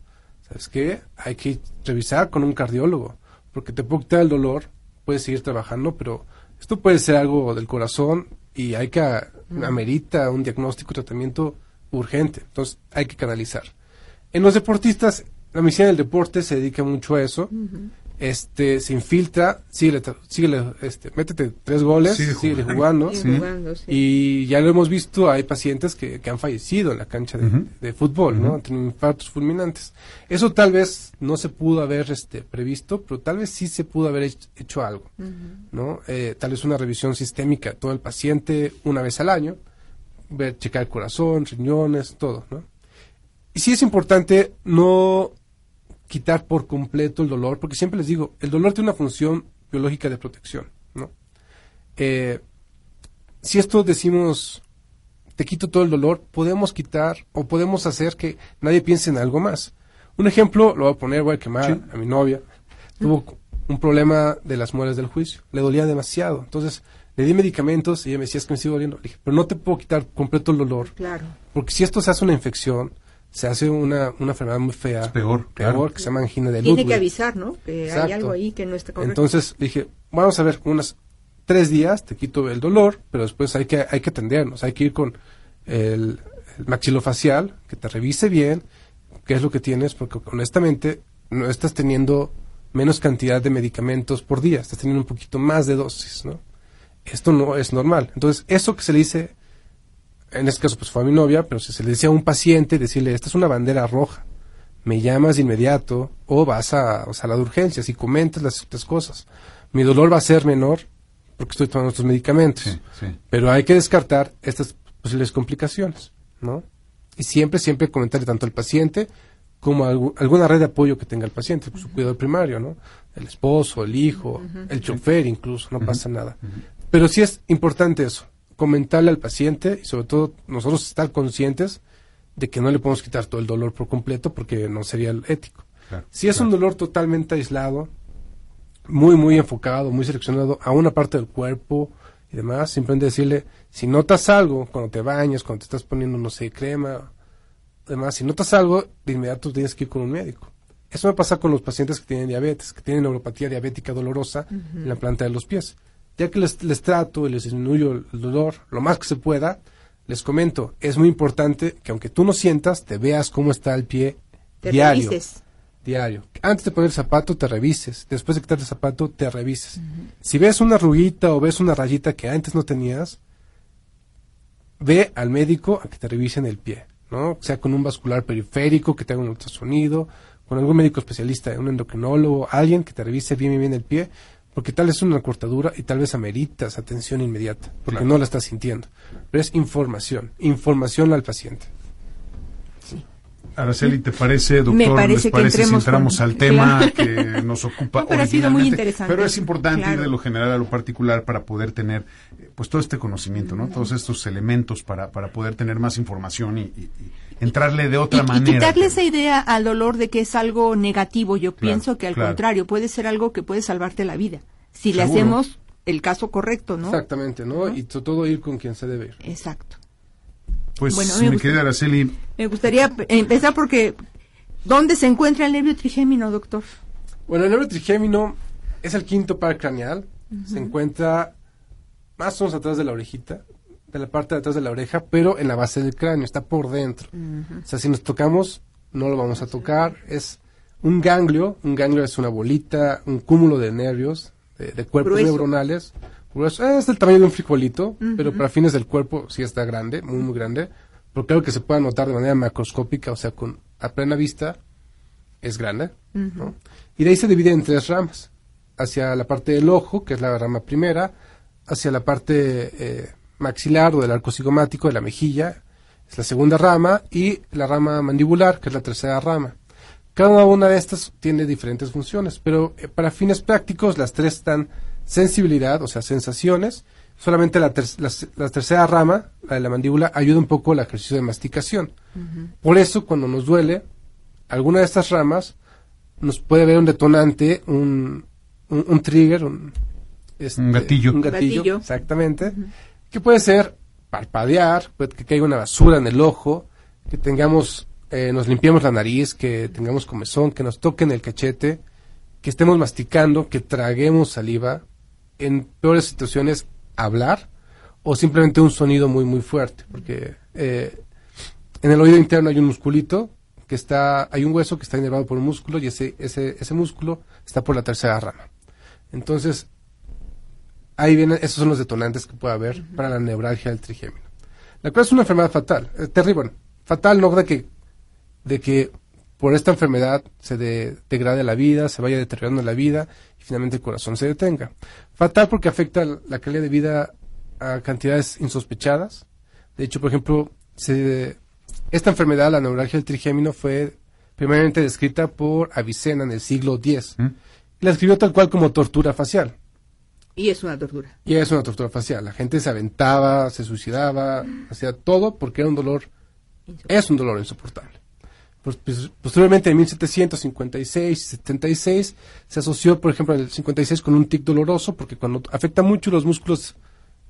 ¿Sabes qué? Hay que revisar con un cardiólogo. Porque te puede quitar el dolor, puedes seguir trabajando, pero esto puede ser algo del corazón y hay que amerita un diagnóstico tratamiento urgente. Entonces, hay que canalizar. En los deportistas, la medicina del deporte se dedica mucho a eso. Este, se infiltra, síguele, síguele, este, métete tres goles, Sigue sigue jugando. jugando. Sí, jugando, sí. Y ya lo hemos visto, hay pacientes que, que han fallecido en la cancha de, fútbol, ¿no? Han tenido infartos fulminantes. Eso tal vez no se pudo haber este, previsto, pero tal vez sí se pudo haber hecho, hecho algo, ¿no? Eh, tal vez una revisión sistémica, todo el paciente una vez al año, ver, checar el corazón, riñones, todo, ¿no? Y sí es importante no quitar por completo el dolor, porque siempre les digo, el dolor tiene una función biológica de protección, ¿no? Eh, si esto decimos, te quito todo el dolor, podemos quitar o podemos hacer que nadie piense en algo más. Un ejemplo, lo voy a poner, voy a quemar Sí. a mi novia. Tuvo un problema de las muelas del juicio, le dolía demasiado. Entonces, le di medicamentos y ella me decía, es que me sigue doliendo. Le dije, pero no te puedo quitar completo el dolor, Claro. porque si esto se hace una infección, se hace una, una enfermedad muy fea. Es peor, peor, claro. que se llama angina de Tiene Ludwig. que avisar, ¿no? Que hay algo ahí que no está correcto. Entonces dije, vamos a ver, unos tres días te quito el dolor, pero después hay que, hay que atendernos, hay que ir con el, el maxilofacial, que te revise bien qué es lo que tienes, porque honestamente no estás teniendo menos cantidad de medicamentos por día, estás teniendo un poquito más de dosis, ¿no? Esto no es normal. Entonces, eso que se le dice, en este caso pues fue a mi novia, pero si se le decía a un paciente, decirle, esta es una bandera roja, me llamas de inmediato o vas a o sea, a la de urgencias y comentas las, las cosas. Mi dolor va a ser menor porque estoy tomando estos medicamentos. Sí, sí. Pero hay que descartar estas posibles complicaciones, ¿no? Y siempre, siempre comentarle tanto al paciente como a algu- alguna red de apoyo que tenga el paciente, por su cuidado primario, ¿no? El esposo, el hijo, el chofer incluso, no pasa nada. Pero sí es importante eso, comentarle al paciente y sobre todo nosotros estar conscientes de que no le podemos quitar todo el dolor por completo porque no sería el ético. Claro, Si es un dolor totalmente aislado, muy, muy enfocado, muy seleccionado a una parte del cuerpo y demás, simplemente decirle, si notas algo cuando te bañas, cuando te estás poniendo, no sé, crema, demás, si notas algo, de inmediato tienes que ir con un médico. Eso me pasa con los pacientes que tienen diabetes, que tienen neuropatía diabética dolorosa en la planta de los pies. Ya que les, les trato y les disminuyo el dolor lo más que se pueda, les comento, es muy importante que aunque tú no sientas, te veas cómo está el pie Te diario revises. diario. Antes de poner el zapato, te revises. Después de quitarte el zapato, te revises. Si ves una arruguita o ves una rayita que antes no tenías, ve al médico a que te revisen el pie, ¿no? Sea con un vascular periférico, que te haga un ultrasonido, con algún médico especialista, un endocrinólogo, alguien que te revise bien, bien, bien el pie, porque tal vez es una cortadura y tal vez ameritas atención inmediata, porque Claro. no la estás sintiendo. Pero es información, información al paciente. Araceli, ¿te parece, doctor? Me parece ¿Les que si entramos con- al tema Claro. que nos ocupa No, pero ha sido muy interesante. Pero es importante ir de lo general a lo particular para poder tener eh, pues todo este conocimiento, ¿no? Todos estos elementos para, para poder tener más información y, y- y entrarle de otra y, y manera. quitarle esa idea al dolor de que es algo negativo. Yo Claro, pienso que al claro. contrario, puede ser algo que puede salvarte la vida. Si le Seguro. hacemos el caso correcto, ¿no? Exactamente, ¿no? Y sobre todo ir con quien se debe ir. Exacto. Pues, Bueno, me mi gusta- querida Araceli, Me gustaría empezar porque ¿dónde se encuentra el nervio trigémino, doctor? Bueno, el nervio trigémino es el quinto par craneal. Se encuentra más o menos atrás de la orejita, de la parte de atrás de la oreja, pero en la base del cráneo, está por dentro. O sea, si nos tocamos, no lo vamos a tocar. Es un ganglio, un ganglio es una bolita, un cúmulo de nervios, de, de cuerpos neuronales. Grueso. Es del tamaño de un frijolito, pero para fines del cuerpo sí está grande, muy, muy grande. Porque algo que se pueda notar de manera macroscópica, o sea, con a plena vista, es grande. ¿no? Y de ahí se divide en tres ramas. Hacia la parte del ojo, que es la rama primera, hacia la parte eh, maxilar o del arco cigomático de la mejilla, es la segunda rama, y la rama mandibular, que es la tercera rama. Cada una de estas tiene diferentes funciones, pero eh, para fines prácticos las tres están sensibilidad, o sea, sensaciones. Solamente la, tercera rama, la de la mandíbula, ayuda un poco al ejercicio de masticación. Por eso, cuando nos duele, alguna de estas ramas nos puede ver un detonante, un, un, trigger, un, este, un, gatillo. Un gatillo, exactamente. Que puede ser parpadear, que caiga una basura en el ojo, que tengamos, eh, nos limpiemos la nariz, que tengamos comezón, que nos toquen el cachete, que estemos masticando, que traguemos saliva, en peores situaciones hablar o simplemente un sonido muy muy fuerte, porque eh, en el oído interno hay un musculito que está, hay un hueso que está inervado por un músculo y ese, ese, ese músculo está por la tercera rama. Entonces, ahí vienen, esos son los detonantes que puede haber para la neuralgia del trigémino. La cual es una enfermedad fatal, eh, terrible. Fatal no de que, de que por esta enfermedad se degrade la vida, se vaya deteriorando la vida y finalmente el corazón se detenga. Fatal porque afecta la calidad de vida a cantidades insospechadas. De hecho, por ejemplo, se, esta enfermedad, la neuralgia del trigémino, fue primeramente descrita por Avicena en el siglo X. ¿Mm? Y la escribió tal cual como tortura facial. Y es una tortura. Y es una tortura facial. La gente se aventaba, se suicidaba, hacía todo porque era un dolor, es un dolor insoportable. Pues, posteriormente, en 1756 76, se asoció, por ejemplo, el 56 con un tic doloroso, porque cuando afecta mucho los músculos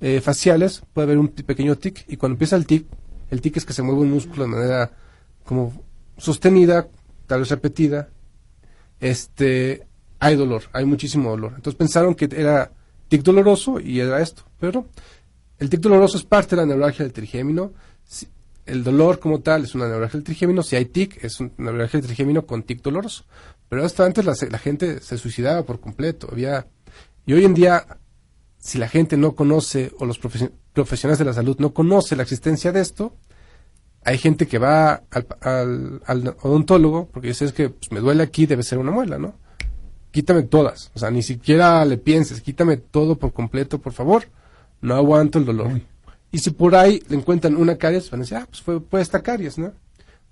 eh, faciales, puede haber un pequeño tic, y cuando empieza el tic, el tic es que se mueve un músculo de manera como sostenida, tal vez repetida, este, hay dolor, hay muchísimo dolor. Entonces pensaron que era tic doloroso y era esto, pero el tic doloroso es parte de la neuralgia del trigémino. El dolor como tal es una neuralgia del trigémino, si hay tic es una neuralgia del trigémino con tic doloroso. Pero hasta antes la, la gente se suicidaba por completo, había y hoy en día si la gente no conoce o los profesionales de la salud no conoce la existencia de esto, hay gente que va al, al, odontólogo porque dice es que pues, me duele aquí, debe ser una muela, ¿no? Quítame todas, o sea, ni siquiera le pienses, quítame todo por completo, por favor, no aguanto el dolor. Y si por ahí le encuentran una caries, van a decir, ah, pues fue, fue esta caries, ¿no?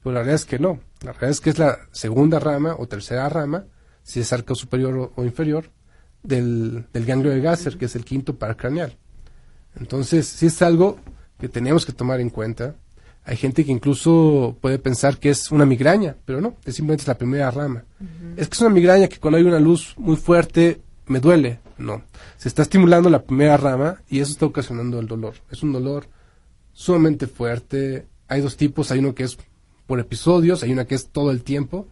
Pero la realidad es que no, la realidad es que es la segunda rama o tercera rama, si es arco superior o inferior, del, del ganglio de Gasser, que es el quinto par craneal. Entonces, si es algo que tenemos que tomar en cuenta. Hay gente que incluso puede pensar que es una migraña, pero no, es simplemente la primera rama. Es que es una migraña que cuando hay una luz muy fuerte me duele. No, se está estimulando la primera rama y eso está ocasionando el dolor. Es un dolor sumamente fuerte. Hay dos tipos, hay uno que es por episodios, hay una que es todo el tiempo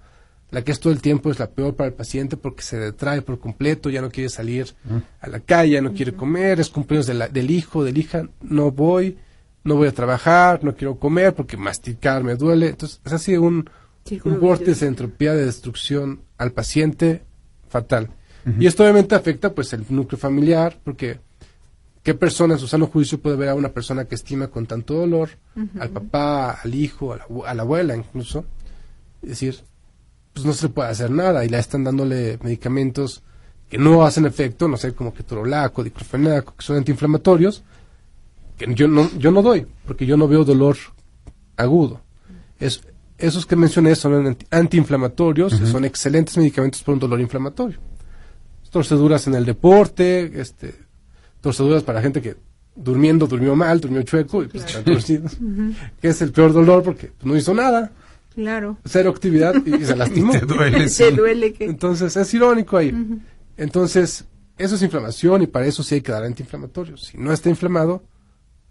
la que es todo el tiempo es la peor para el paciente porque se detrae por completo, ya no quiere salir a la calle, no quiere comer, es cumpleaños del hijo, del hija, no voy, no voy a trabajar, no quiero comer porque masticar me duele. Entonces, es así un, un vórtice de entropía de destrucción al paciente fatal. Y esto obviamente afecta pues el núcleo familiar porque ¿qué persona en su sano juicio puede ver a una persona que estima con tanto dolor, al papá, al hijo, a la, a la abuela incluso? Es decir, pues no se puede hacer nada y la están dándole medicamentos que no hacen efecto, no sé, como ketorolaco, diclofenaco, que son antiinflamatorios, que yo no, yo no doy, porque yo no veo dolor agudo. Es, esos que mencioné son antiinflamatorios, son excelentes medicamentos por un dolor inflamatorio. Torceduras en el deporte, este, torceduras para gente que durmiendo durmió mal, durmió chueco, y pues están torcidos, que es el peor dolor porque no hizo nada. Claro. Cero actividad y, se lastimó. te duele. Te duele que... Entonces, es irónico ahí. Entonces, eso es inflamación y para eso sí hay que dar antiinflamatorios. Si no está inflamado,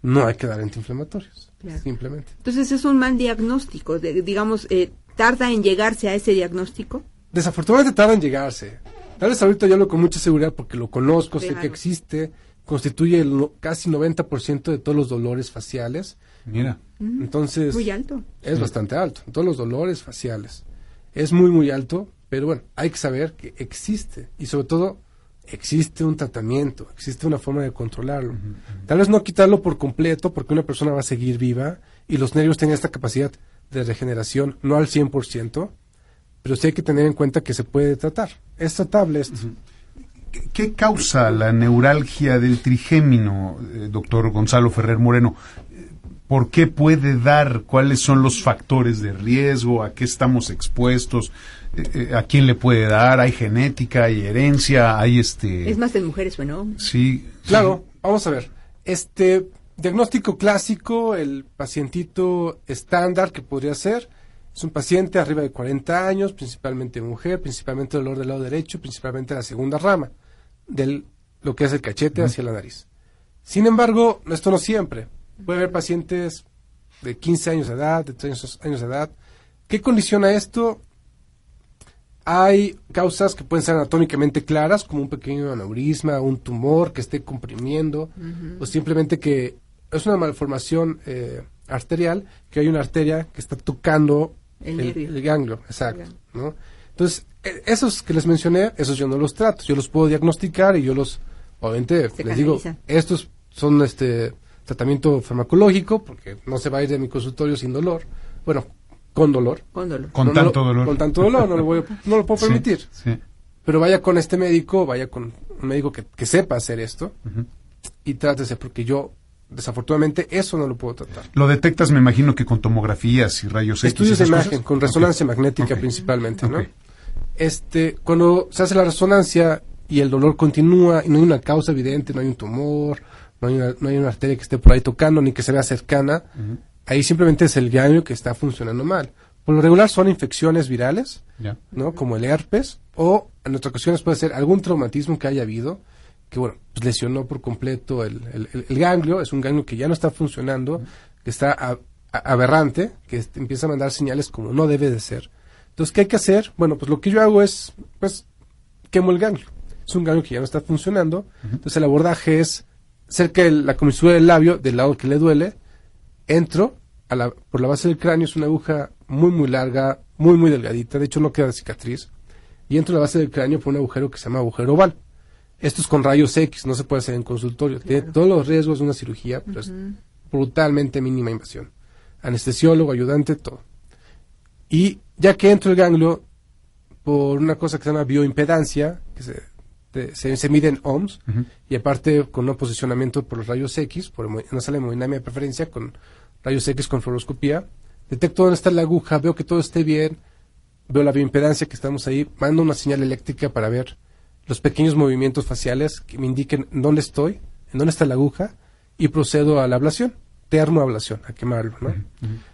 no hay que dar antiinflamatorios. Simplemente. Entonces, es un mal diagnóstico. digamos, eh, ¿tarda en llegarse a ese diagnóstico? Desafortunadamente tarda en llegarse. Tal vez ahorita yo hablo con mucha seguridad porque lo conozco, sé que existe, constituye el, casi 90% de todos los dolores faciales Mira. Entonces. Muy alto. Es bastante alto. Todos los dolores faciales. Es muy, muy alto, pero bueno, hay que saber que existe. Y sobre todo, existe un tratamiento, existe una forma de controlarlo. Tal vez no quitarlo por completo, porque una persona va a seguir viva y los nervios tienen esta capacidad de regeneración, no al 100%, pero sí hay que tener en cuenta que se puede tratar. Es tratable esto. ¿Qué causa la neuralgia del trigémino, eh, doctor Gonzalo Ferrer Moreno? ¿Por qué puede dar? ¿Cuáles son los factores de riesgo? ¿A qué estamos expuestos? Eh, eh, ¿A quién le puede dar? ¿Hay genética? ¿Hay herencia? ¿Hay este...? Es más en mujeres o en hombres. Sí. Claro, vamos a ver. Este diagnóstico clásico, el pacientito estándar que podría ser, es un paciente arriba de 40 años, principalmente mujer, principalmente dolor del lado derecho, principalmente la segunda rama, de lo que es el cachete hacia la nariz. Sin embargo, esto no siempre. Puede haber pacientes de 15 años de edad, de 30 años de edad. ¿Qué condiciona esto? Hay causas que pueden ser anatómicamente claras, como un pequeño aneurisma, un tumor que esté comprimiendo, o simplemente que es una malformación eh, arterial, que hay una arteria que está tocando El el, ganglio, exacto. El ¿no? Entonces, e- esos que les mencioné, esos yo no los trato, yo los puedo diagnosticar y yo los, obviamente, Se les digo, estos son este tratamiento farmacológico, porque no se va a ir de mi consultorio sin dolor, bueno, con dolor. Con dolor. Con No, no tanto lo- dolor. Con tanto dolor, no lo, voy a- no lo puedo permitir. sí. Pero vaya con este médico, vaya con un médico que, que sepa hacer esto y trátese, porque yo, desafortunadamente, eso no lo puedo tratar. Lo detectas, me imagino que con tomografías y rayos X. Estudios de imagen, cosas. con resonancia magnética principalmente, ¿no? Este, cuando se hace la resonancia y el dolor continúa y no hay una causa evidente, no hay un tumor, no hay una, no hay una arteria que esté por ahí tocando ni que se vea cercana, ahí simplemente es el ganglio que está funcionando mal. Por lo regular son infecciones virales. ¿no? Como el herpes, o en otras ocasiones puede ser algún traumatismo que haya habido, que bueno, pues lesionó por completo el, el- ganglio, es un ganglio que ya no está funcionando, que está a- a- aberrante, que empieza a mandar señales como no debe de ser. Entonces, ¿qué hay que hacer? Bueno, pues lo que yo hago es, pues, quemo el ganglio. Es un ganglio que ya no está funcionando, entonces el abordaje es cerca de la comisura del labio, del lado que le duele, entro a la, por la base del cráneo, es una aguja muy, muy larga, muy, muy delgadita, de hecho no queda cicatriz, y entro a la base del cráneo por un agujero que se llama agujero oval. Esto es con rayos X, no se puede hacer en consultorio. Tiene todos los riesgos de una cirugía, pero es brutalmente mínima invasión. Anestesiólogo, ayudante, todo. Y ya que entro el ganglio, por una cosa que se llama bioimpedancia, que se, de- se, se mide en ohms, y aparte con un posicionamiento por los rayos X, por una sala de hemodinamia de preferencia, con rayos X con fluoroscopía, detecto dónde está la aguja, veo que todo esté bien, veo la bioimpedancia que estamos ahí, mando una señal eléctrica para ver los pequeños movimientos faciales que me indiquen en dónde estoy, en dónde está la aguja, y procedo a la ablación, termoablación, a quemarlo, ¿no?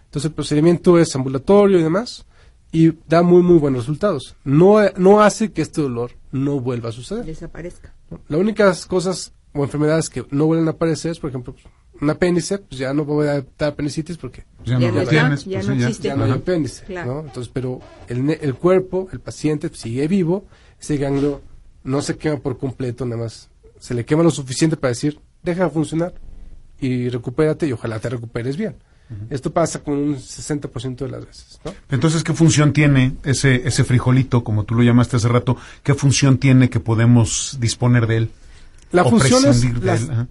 Entonces el procedimiento es ambulatorio y demás, y da muy, muy buenos resultados. No, no hace que este dolor no vuelva a suceder. Desaparezca. ¿no? Las únicas cosas o enfermedades que no vuelven a aparecer es, por ejemplo, pues, un apéndice, pues ya no voy a dar apendicitis porque Ya, Ya no lo tienes. ya pues no sí, existe. ya no hay Ajá. apéndice, Claro. ¿no? Entonces, pero el, ne- el cuerpo, el paciente sigue vivo, ese ganglio no se quema por completo, nada más se le quema lo suficiente para decir, deja de funcionar y recupérate y ojalá te recuperes bien. Esto pasa con un 60% de las veces, ¿no? Entonces, ¿qué función tiene ese, ese frijolito, como tú lo llamaste hace rato? ¿Qué función tiene que podemos disponer de él? La O función es de él?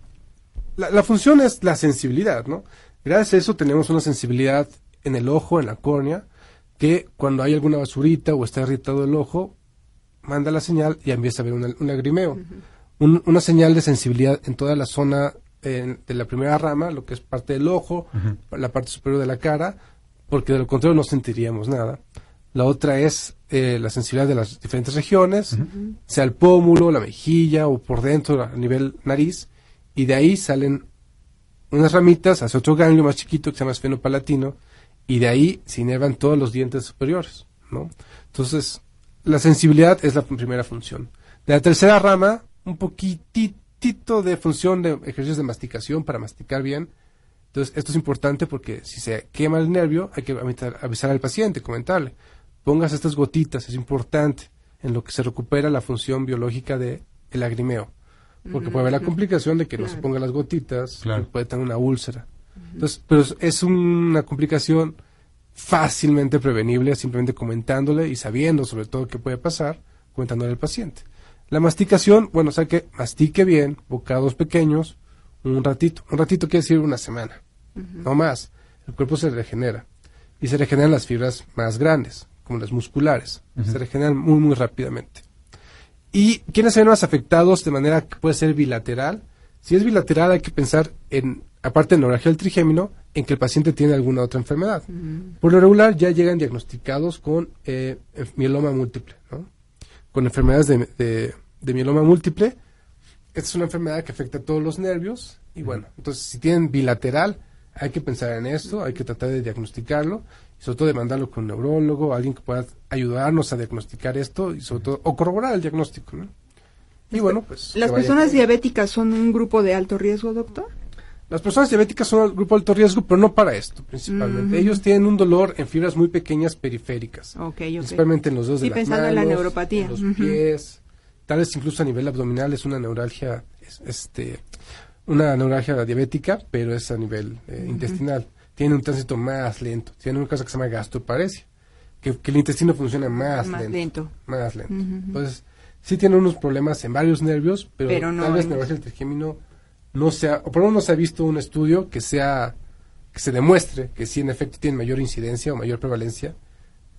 La, la función es la sensibilidad, ¿no? Gracias a eso tenemos una sensibilidad en el ojo, en la córnea, que cuando hay alguna basurita o está irritado el ojo, manda la señal y empieza a ver un, un lagrimeo. Un- una señal de sensibilidad en toda la zona eh, de la primera rama, lo que es parte del ojo, la parte superior de la cara, porque de lo contrario no sentiríamos nada. La otra es eh, la sensibilidad de las diferentes regiones, sea el pómulo, la mejilla o por dentro a nivel nariz, y de ahí salen unas ramitas hacia otro ganglio más chiquito que se llama esfenopalatino, y de ahí se inervan todos los dientes superiores, ¿no? Entonces, la sensibilidad es la primera función. De la tercera rama, un poquitito de función de ejercicios de masticación para masticar bien. Entonces, esto es importante porque si se quema el nervio, hay que avisar, al paciente, comentarle. Pongas estas gotitas, es importante, en lo que se recupera la función biológica del el lagrimeo. Porque puede haber la complicación de que no se pongan las gotitas, Claro. y puede tener una úlcera. Entonces, pero es- es una complicación fácilmente prevenible simplemente comentándole y sabiendo sobre todo qué puede pasar, comentándole al paciente. La masticación, bueno, o sea que mastique bien, bocados pequeños, un ratito. Un ratito quiere decir una semana, no más. El cuerpo se regenera y se regeneran las fibras más grandes, como las musculares. Se regeneran muy, muy rápidamente. ¿Y quiénes se ven más afectados de manera que puede ser bilateral? Si es bilateral hay que pensar en, aparte de neuralgia del trigémino, en que el paciente tiene alguna otra enfermedad. Por lo regular ya llegan diagnosticados con eh, mieloma múltiple, ¿no? con enfermedades de, de, de, mieloma múltiple. Esta es una enfermedad que afecta a todos los nervios y bueno, entonces si tienen bilateral, hay que pensar en esto, hay que tratar de diagnosticarlo y sobre todo de mandarlo con un neurólogo, alguien que pueda ayudarnos a diagnosticar esto y sobre todo, o corroborar el diagnóstico. ¿no? Y bueno, pues... ¿Las personas diabéticas son un grupo de alto riesgo, doctor? Las personas diabéticas son un grupo de alto riesgo, pero no para esto, principalmente. Ellos tienen un dolor en fibras muy pequeñas periféricas. Principalmente en los dos de las pensando en la neuropatía. En los pies, tal vez incluso a nivel abdominal es una neuralgia, este, una neuralgia diabética, pero es a nivel eh, intestinal. Tiene un tránsito más lento. Tiene una cosa que se llama gastroparesia, que, que el intestino funciona más, lento, Más lento. Entonces, sí tiene unos problemas en varios nervios, pero, tal vez neuralgia del trigémino no se ha, o por lo menos no se ha visto un estudio que sea, que se demuestre que sí en efecto tiene mayor incidencia o mayor prevalencia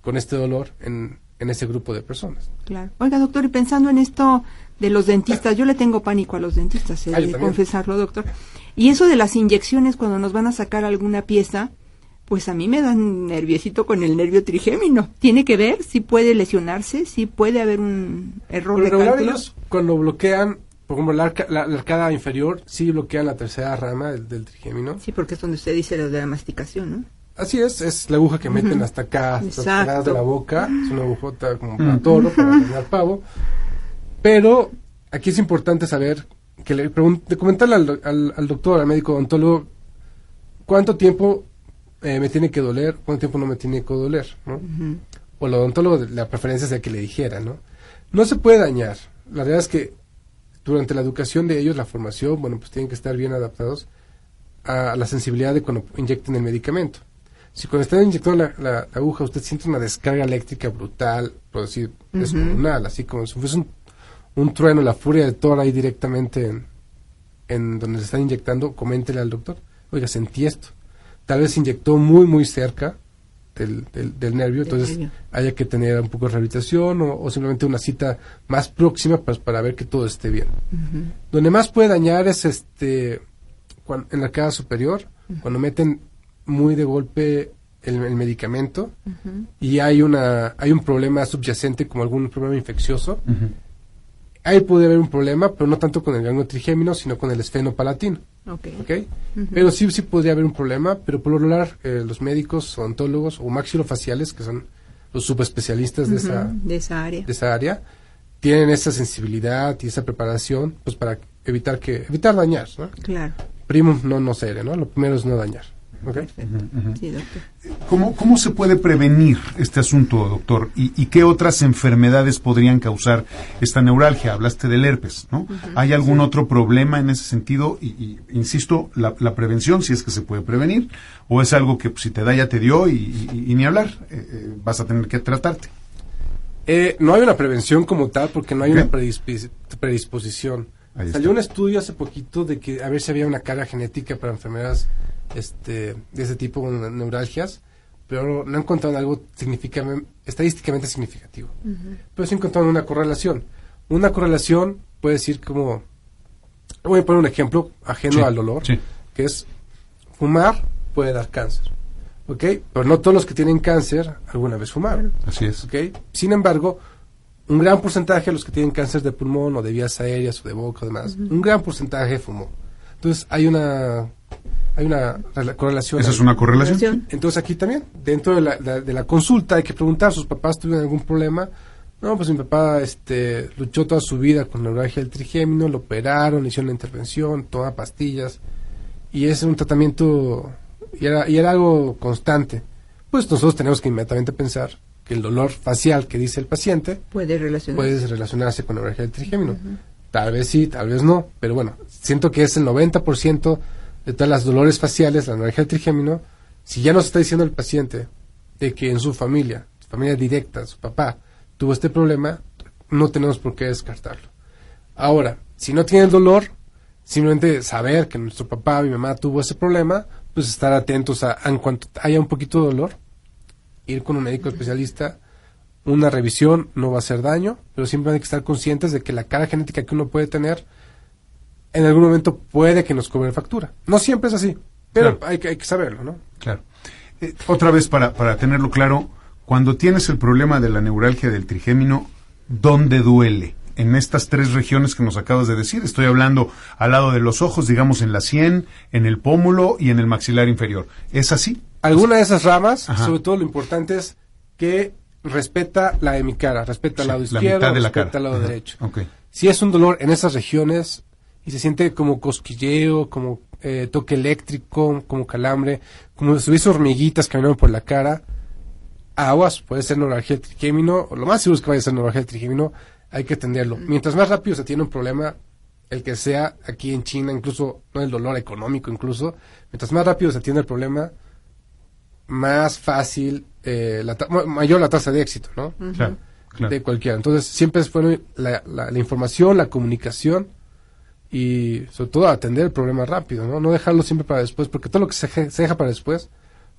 con este dolor en, en ese grupo de personas. Claro. Oiga, doctor, y pensando en esto de los dentistas, yo le tengo pánico a los dentistas, de confesarlo, doctor. Y eso de las inyecciones cuando nos van a sacar alguna pieza, pues a mí me dan nerviosito con el nervio trigémino. Tiene que ver si puede lesionarse, si puede haber un error de cálculo. cuando bloquean por ejemplo, la, arcada inferior sí bloquea la tercera rama del, trigémino. Sí, porque es donde usted dice lo de la masticación, ¿no? Así es, es la aguja que meten hasta acá, hasta las de la boca. Es una agujota como para toro, para el pavo. Pero aquí es importante saber, que le pregunte, comentarle al, al, doctor, al médico odontólogo, cuánto tiempo eh, me tiene que doler, cuánto tiempo no me tiene que doler, ¿no? O el odontólogo, la preferencia sea que le dijera, ¿no? No se puede dañar. La verdad es que durante la educación de ellos, la formación, bueno, pues tienen que estar bien adaptados a la sensibilidad de cuando inyecten el medicamento. Si cuando están inyectando la, aguja usted siente una descarga eléctrica brutal, por decir, descomunal, así como si fuese un, trueno, la furia de Thor ahí directamente en, en donde se están inyectando, coméntele al doctor, oiga, sentí esto. Tal vez inyectó muy, muy cerca, del, del, nervio, entonces haya que tener un poco de rehabilitación o, simplemente una cita más próxima pues, para ver que todo esté bien. Donde más puede dañar es este en la cara superior, cuando meten muy de golpe el, medicamento y hay una hay un problema subyacente como algún problema infeccioso. Ahí puede haber un problema, pero no tanto con el ganglio trigémino, sino con el esfenopalatino. Okay. Pero sí, sí podría haber un problema, pero por lo regular eh, los médicos, odontólogos o maxilofaciales, que son los subespecialistas de, esa, de, esa área. de esa área, tienen esa sensibilidad y esa preparación pues para evitar que evitar dañar, ¿no? Claro. Primo no no sería, ¿no? Lo primero es no dañar. ¿Cómo, se puede prevenir este asunto, doctor? ¿Y, qué otras enfermedades podrían causar esta neuralgia? Hablaste del herpes, ¿no? ¿Hay algún otro problema en ese sentido? Y, insisto, la, prevención, si es que se puede prevenir, o es algo que pues, si te da ya te dio y, ni hablar, eh, eh, vas a tener que tratarte. Eh, no hay una prevención como tal porque no hay una predisposición. Salió un estudio hace poquito de que a ver si había una carga genética para enfermedades este, de ese tipo, neuralgias, pero no encontraron algo estadísticamente significativo. Pero sí encontraron una correlación. Una correlación puede decir como, voy a poner un ejemplo ajeno al dolor, que es fumar puede dar cáncer. ¿Ok? Pero no todos los que tienen cáncer alguna vez fumaron. Así es. ¿Ok? Sin embargo, un gran porcentaje de los que tienen cáncer de pulmón o de vías aéreas o de boca o demás, un gran porcentaje fumó. Entonces hay una hay una correlación. ¿Esa es una correlación? Entonces aquí también, dentro de la, de la consulta hay que preguntar, ¿sus papás tuvieron algún problema? No, pues mi papá este, luchó toda su vida con neuralgia del trigémino, lo operaron, hicieron una intervención, toma pastillas, y es un tratamiento, y era, y era algo constante. Pues nosotros tenemos que inmediatamente pensar que el dolor facial que dice el paciente puede relacionarse, puede relacionarse con neuralgia del trigémino. Tal vez sí, tal vez no, pero bueno, siento que es el 90% de todas las dolores faciales, la neuralgia del trigémino, si ya nos está diciendo el paciente de que en su familia, su familia directa, su papá, tuvo este problema, no tenemos por qué descartarlo. Ahora, si no tiene el dolor, simplemente saber que nuestro papá o mi mamá tuvo ese problema, pues estar atentos a, en cuanto haya un poquito de dolor, ir con un médico especialista, una revisión no va a hacer daño, pero simplemente hay que estar conscientes de que la cara genética que uno puede tener en algún momento puede que nos cobre factura. No siempre es así, Pero Claro. hay, que, hay que saberlo, ¿no? Claro. Eh, otra vez, para, para tenerlo claro, cuando tienes el problema de la neuralgia del trigémino, ¿dónde duele? En estas tres regiones que nos acabas de decir, estoy hablando al lado de los ojos, digamos en la sien, en el pómulo y en el maxilar inferior. ¿Es así? Alguna de esas ramas, Ajá. sobre todo lo importante es que respeta la de mi cara, respeta el Sí, lado la izquierdo, mitad de la respeta cara. el lado Ajá. derecho. Ok. Si es un dolor en esas regiones y se siente como cosquilleo, como eh, toque eléctrico, como calambre, como si hubiese hormiguitas caminando por la cara, aguas, puede ser neuralgia del trigémino, o lo más seguro es que vaya a ser neuralgia del trigémino, hay que atenderlo. Mientras más rápido se tiene un problema, el que sea aquí en China, incluso no el dolor económico, incluso, mientras más rápido se atiende el problema, más fácil, eh, la mayor la tasa de éxito, ¿no? Claro, claro. de cualquiera. Entonces, siempre es bueno la, la- la información, la comunicación y sobre todo atender el problema rápido, ¿no? No dejarlo siempre para después, porque todo lo que se, se deja para después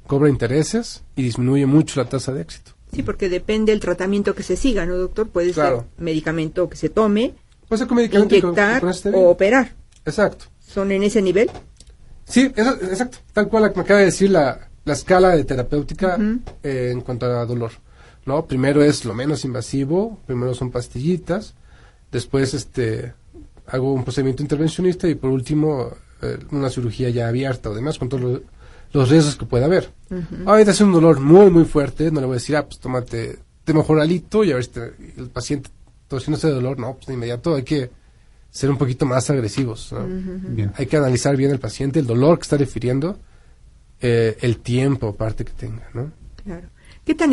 cobra intereses y disminuye mucho la tasa de éxito. Sí, porque depende del tratamiento que se siga, ¿no, doctor? Puede Claro. ser medicamento que se tome, Puede ser medicamento inyectar con este o operar. Exacto. ¿Son en ese nivel? Sí, eso- exacto. Tal cual que me acaba de decir la, la escala de terapéutica eh, en cuanto a dolor. ¿no? Primero es lo menos invasivo, primero son pastillitas, después este hago un procedimiento intervencionista y por último eh, una cirugía ya abierta o demás con todos los, los riesgos que pueda haber. Ahorita es un dolor muy muy fuerte, no le voy a decir, ah, pues tómate temojoralito y a ver si te- el paciente torciéndose de dolor, no, pues de inmediato hay que ser un poquito más agresivos. ¿no? Bien. Hay que analizar bien el paciente, el dolor que está refiriendo, eh, el tiempo aparte que tenga, ¿no? Claro. ¿Qué tan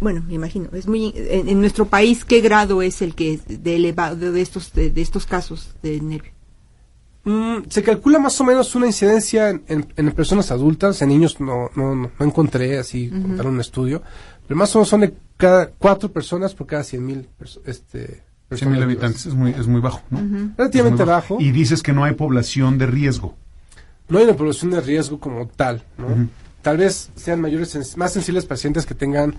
bueno, me imagino, es muy en, en nuestro país qué grado es el que es de elevado de estos de, de estos casos de nervio? Mm, se calcula más o menos una incidencia en, en- en personas adultas, en niños no, no, no, no encontré así tal un estudio, pero más o menos son de cada cuatro personas por cada cien mil este, 100 mil habitantes es muy, es muy bajo, ¿no? Relativamente muy bajo. Y dices que no hay población de riesgo. No hay una población de riesgo como tal, ¿no? Tal vez sean mayores, más sensibles pacientes que tengan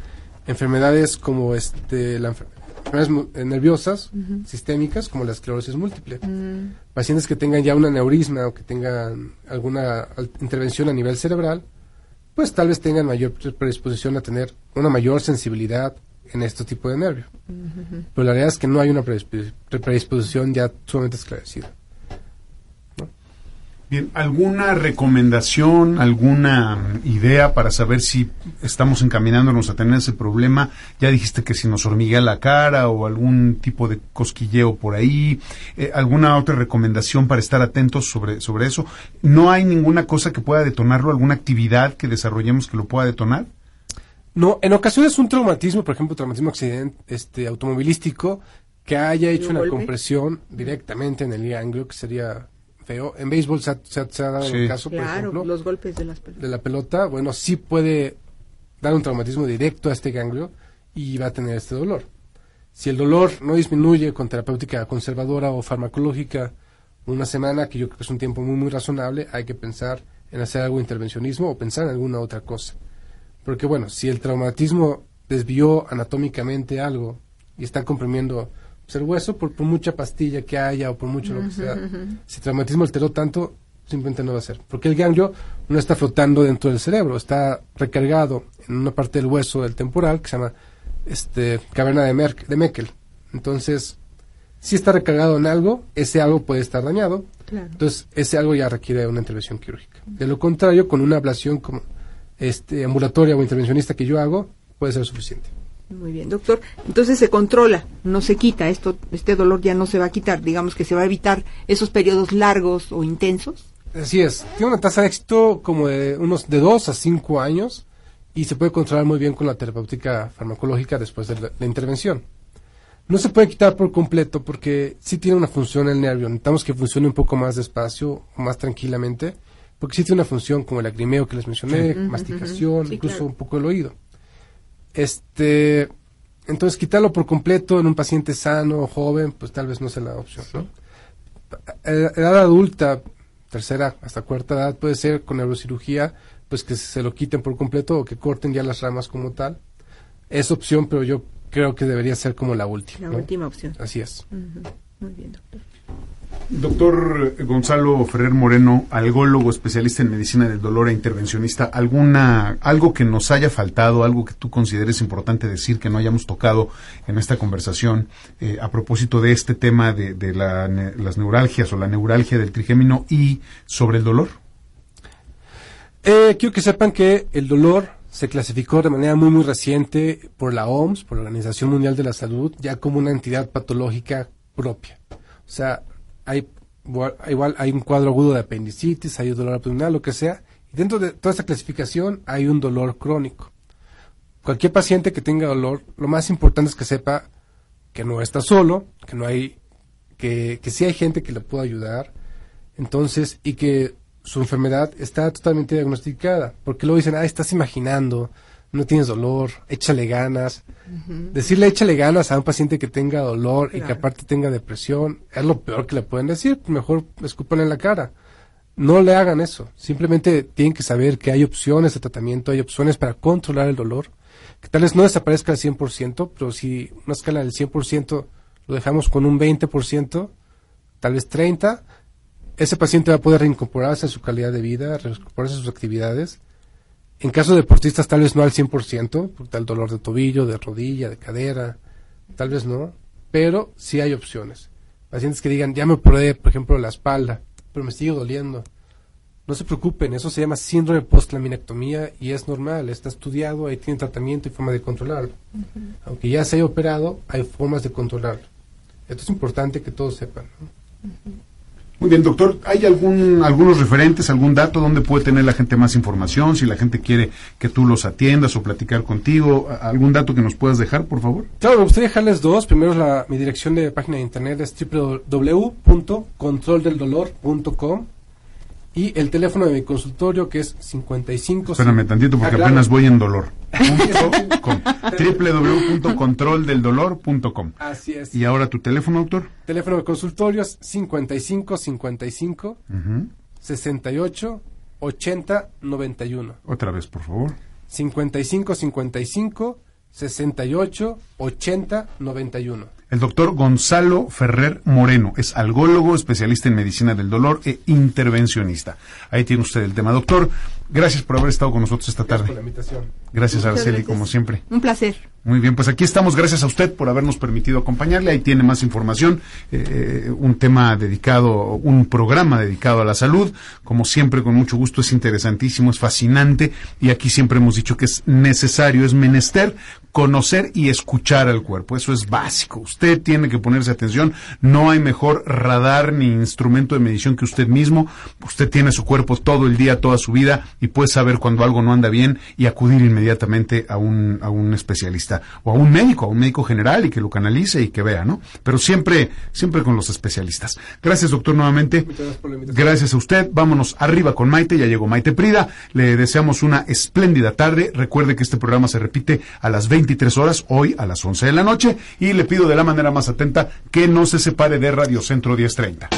enfermedades como este, la enfermedades eh, nerviosas sistémicas como la esclerosis múltiple. Pacientes que tengan ya un aneurisma o que tengan alguna al- intervención a nivel cerebral, pues tal vez tengan mayor pre- predisposición a tener una mayor sensibilidad en este tipo de nervio. Pero la realidad es que no hay una predisp- predisposición ya sumamente esclarecida. Bien, ¿alguna recomendación, alguna idea para saber si estamos encaminándonos a tener ese problema? Ya dijiste que si nos hormiguea la cara o algún tipo de cosquilleo por ahí. Eh, ¿Alguna otra recomendación para estar atentos sobre, sobre eso? ¿No hay ninguna cosa que pueda detonarlo, alguna actividad que desarrollemos que lo pueda detonar? No, en ocasiones un traumatismo, por ejemplo, traumatismo accidente, este, automovilístico, que haya hecho un una golpe? compresión directamente en el ganglio, que sería feo. En béisbol se ha, se ha- se ha dado Sí. el caso, por Claro, ejemplo, los golpes de las pelotas. de la pelota. Bueno, sí puede dar un traumatismo directo a este ganglio y va a tener este dolor. Si el dolor no disminuye con terapéutica conservadora o farmacológica una semana, que yo creo que es un tiempo muy, muy razonable, hay que pensar en hacer algo de intervencionismo o pensar en alguna otra cosa. Porque bueno, si el traumatismo desvió anatómicamente algo y está comprimiendo pues, el hueso por, por mucha pastilla que haya o por mucho lo que sea, si el traumatismo alteró tanto, simplemente no va a ser. Porque el ganglio no está flotando dentro del cerebro, está recargado en una parte del hueso del temporal que se llama este, caverna de, Merck- de Meckel. Entonces, si está recargado en algo, ese algo puede estar dañado, Claro. entonces, ese algo ya requiere una intervención quirúrgica. De lo contrario, con una ablación como este ambulatoria o intervencionista que yo hago, puede ser suficiente. Muy bien, doctor. Entonces se controla, no se quita esto, este dolor ya no se va a quitar, digamos que se va a evitar esos periodos largos o intensos. Así es, tiene una tasa de éxito como de unos de 2 a 5 años y se puede controlar muy bien con la terapéutica farmacológica después de la, la intervención. No se puede quitar por completo porque sí tiene una función el nervio. Necesitamos que funcione un poco más despacio o más tranquilamente porque sí tiene una función como el lagrimeo que les mencioné, masticación, Sí, incluso claro. un poco el oído. Este, entonces quitarlo por completo en un paciente sano, joven, pues tal vez no sea la opción, ¿no? Edad adulta, tercera hasta cuarta edad, puede ser con neurocirugía, pues que se lo quiten por completo o que corten ya las ramas como tal. Es opción, pero yo creo que debería ser como la última. La ¿no? última opción. Así es. Muy bien, doctor. Doctor Gonzalo Ferrer Moreno, algólogo, especialista en medicina del dolor e intervencionista, ¿alguna, algo que nos haya faltado, algo que tú consideres importante decir que no hayamos tocado en esta conversación eh, a propósito de este tema de, las neuralgias o la neuralgia del trigémino y sobre el dolor? Eh, quiero que sepan que el dolor se clasificó de manera muy muy reciente por la OMS, por la Organización Mundial de la Salud, ya como una entidad patológica propia. O sea, hay igual hay un cuadro agudo de apendicitis, hay un dolor abdominal, lo que sea, y dentro de toda esa clasificación hay un dolor crónico. Cualquier paciente que tenga dolor, lo más importante es que sepa que no está solo, que no hay, que, que sí hay gente que le pueda ayudar, entonces, y que su enfermedad está totalmente diagnosticada, porque luego dicen, ah, estás imaginando, no tienes dolor, échale ganas. Decirle échale ganas a un paciente que tenga dolor y que aparte tenga depresión es lo peor que le pueden decir. Mejor escupan en la cara. No le hagan eso. Simplemente tienen que saber que hay opciones de tratamiento, hay opciones para controlar el dolor. Que tal vez no desaparezca al 100%, pero si una escala del 100% lo dejamos con un 20%, tal vez 30%, ese paciente va a poder reincorporarse a su calidad de vida, reincorporarse a sus actividades en caso de deportistas tal vez no al 100%, por tal dolor de tobillo, de rodilla, de cadera, tal vez no, pero sí hay opciones. Pacientes que digan, ya me operé, por ejemplo, la espalda, pero me sigue doliendo. No se preocupen, eso se llama síndrome post-laminectomía y es normal, está estudiado, ahí tiene tratamiento y forma de controlarlo. Aunque ya se haya operado, hay formas de controlarlo. Esto es importante que todos sepan. Muy bien, doctor. ¿Hay algún, algunos referentes, algún dato donde puede tener la gente más información? Si la gente quiere que tú los atiendas o platicar contigo, ¿algún dato que nos puedas dejar, por favor? Claro, me gustaría dejarles dos. Primero, la, mi dirección de página de internet es www.controldeldolor.com y el teléfono de mi consultorio que es 55... Espérame tantito porque ah, apenas voy en dolor. www.controldeldolor.com Así es. ¿Y ahora tu teléfono, doctor? Teléfono de consultorio es 55 55 68 80 91. Otra vez, por favor. 55 55 68 80 91. El doctor Gonzalo Ferrer Moreno es algólogo, especialista en medicina del dolor e intervencionista. Ahí tiene usted el tema. Doctor, gracias por haber estado con nosotros esta tarde. Gracias por la invitación. Gracias, Araceli, como siempre. Un placer. Muy bien, pues aquí estamos. Gracias a usted por habernos permitido acompañarle. Ahí tiene más información, eh, un tema dedicado, un programa dedicado a la salud. Como siempre, con mucho gusto, es interesantísimo, es fascinante. Y aquí siempre hemos dicho que es necesario, es menester conocer y escuchar al cuerpo. Eso es básico. Usted tiene que ponerse atención. No hay mejor radar ni instrumento de medición que usted mismo. Usted tiene su cuerpo todo el día, toda su vida y puede saber cuando algo no anda bien y acudir inmediatamente a un, a un especialista o a un médico, a un médico general y que lo canalice y que vea, ¿no? Pero siempre, siempre con los especialistas. Gracias, doctor, nuevamente. Gracias a usted. Vámonos arriba con Maite. Ya llegó Maite Prida. Le deseamos una espléndida tarde. Recuerde que este programa se repite a las 20 23 horas, hoy a las 11 de la noche, y le pido de la manera más atenta que no se separe de Radio Centro 1030.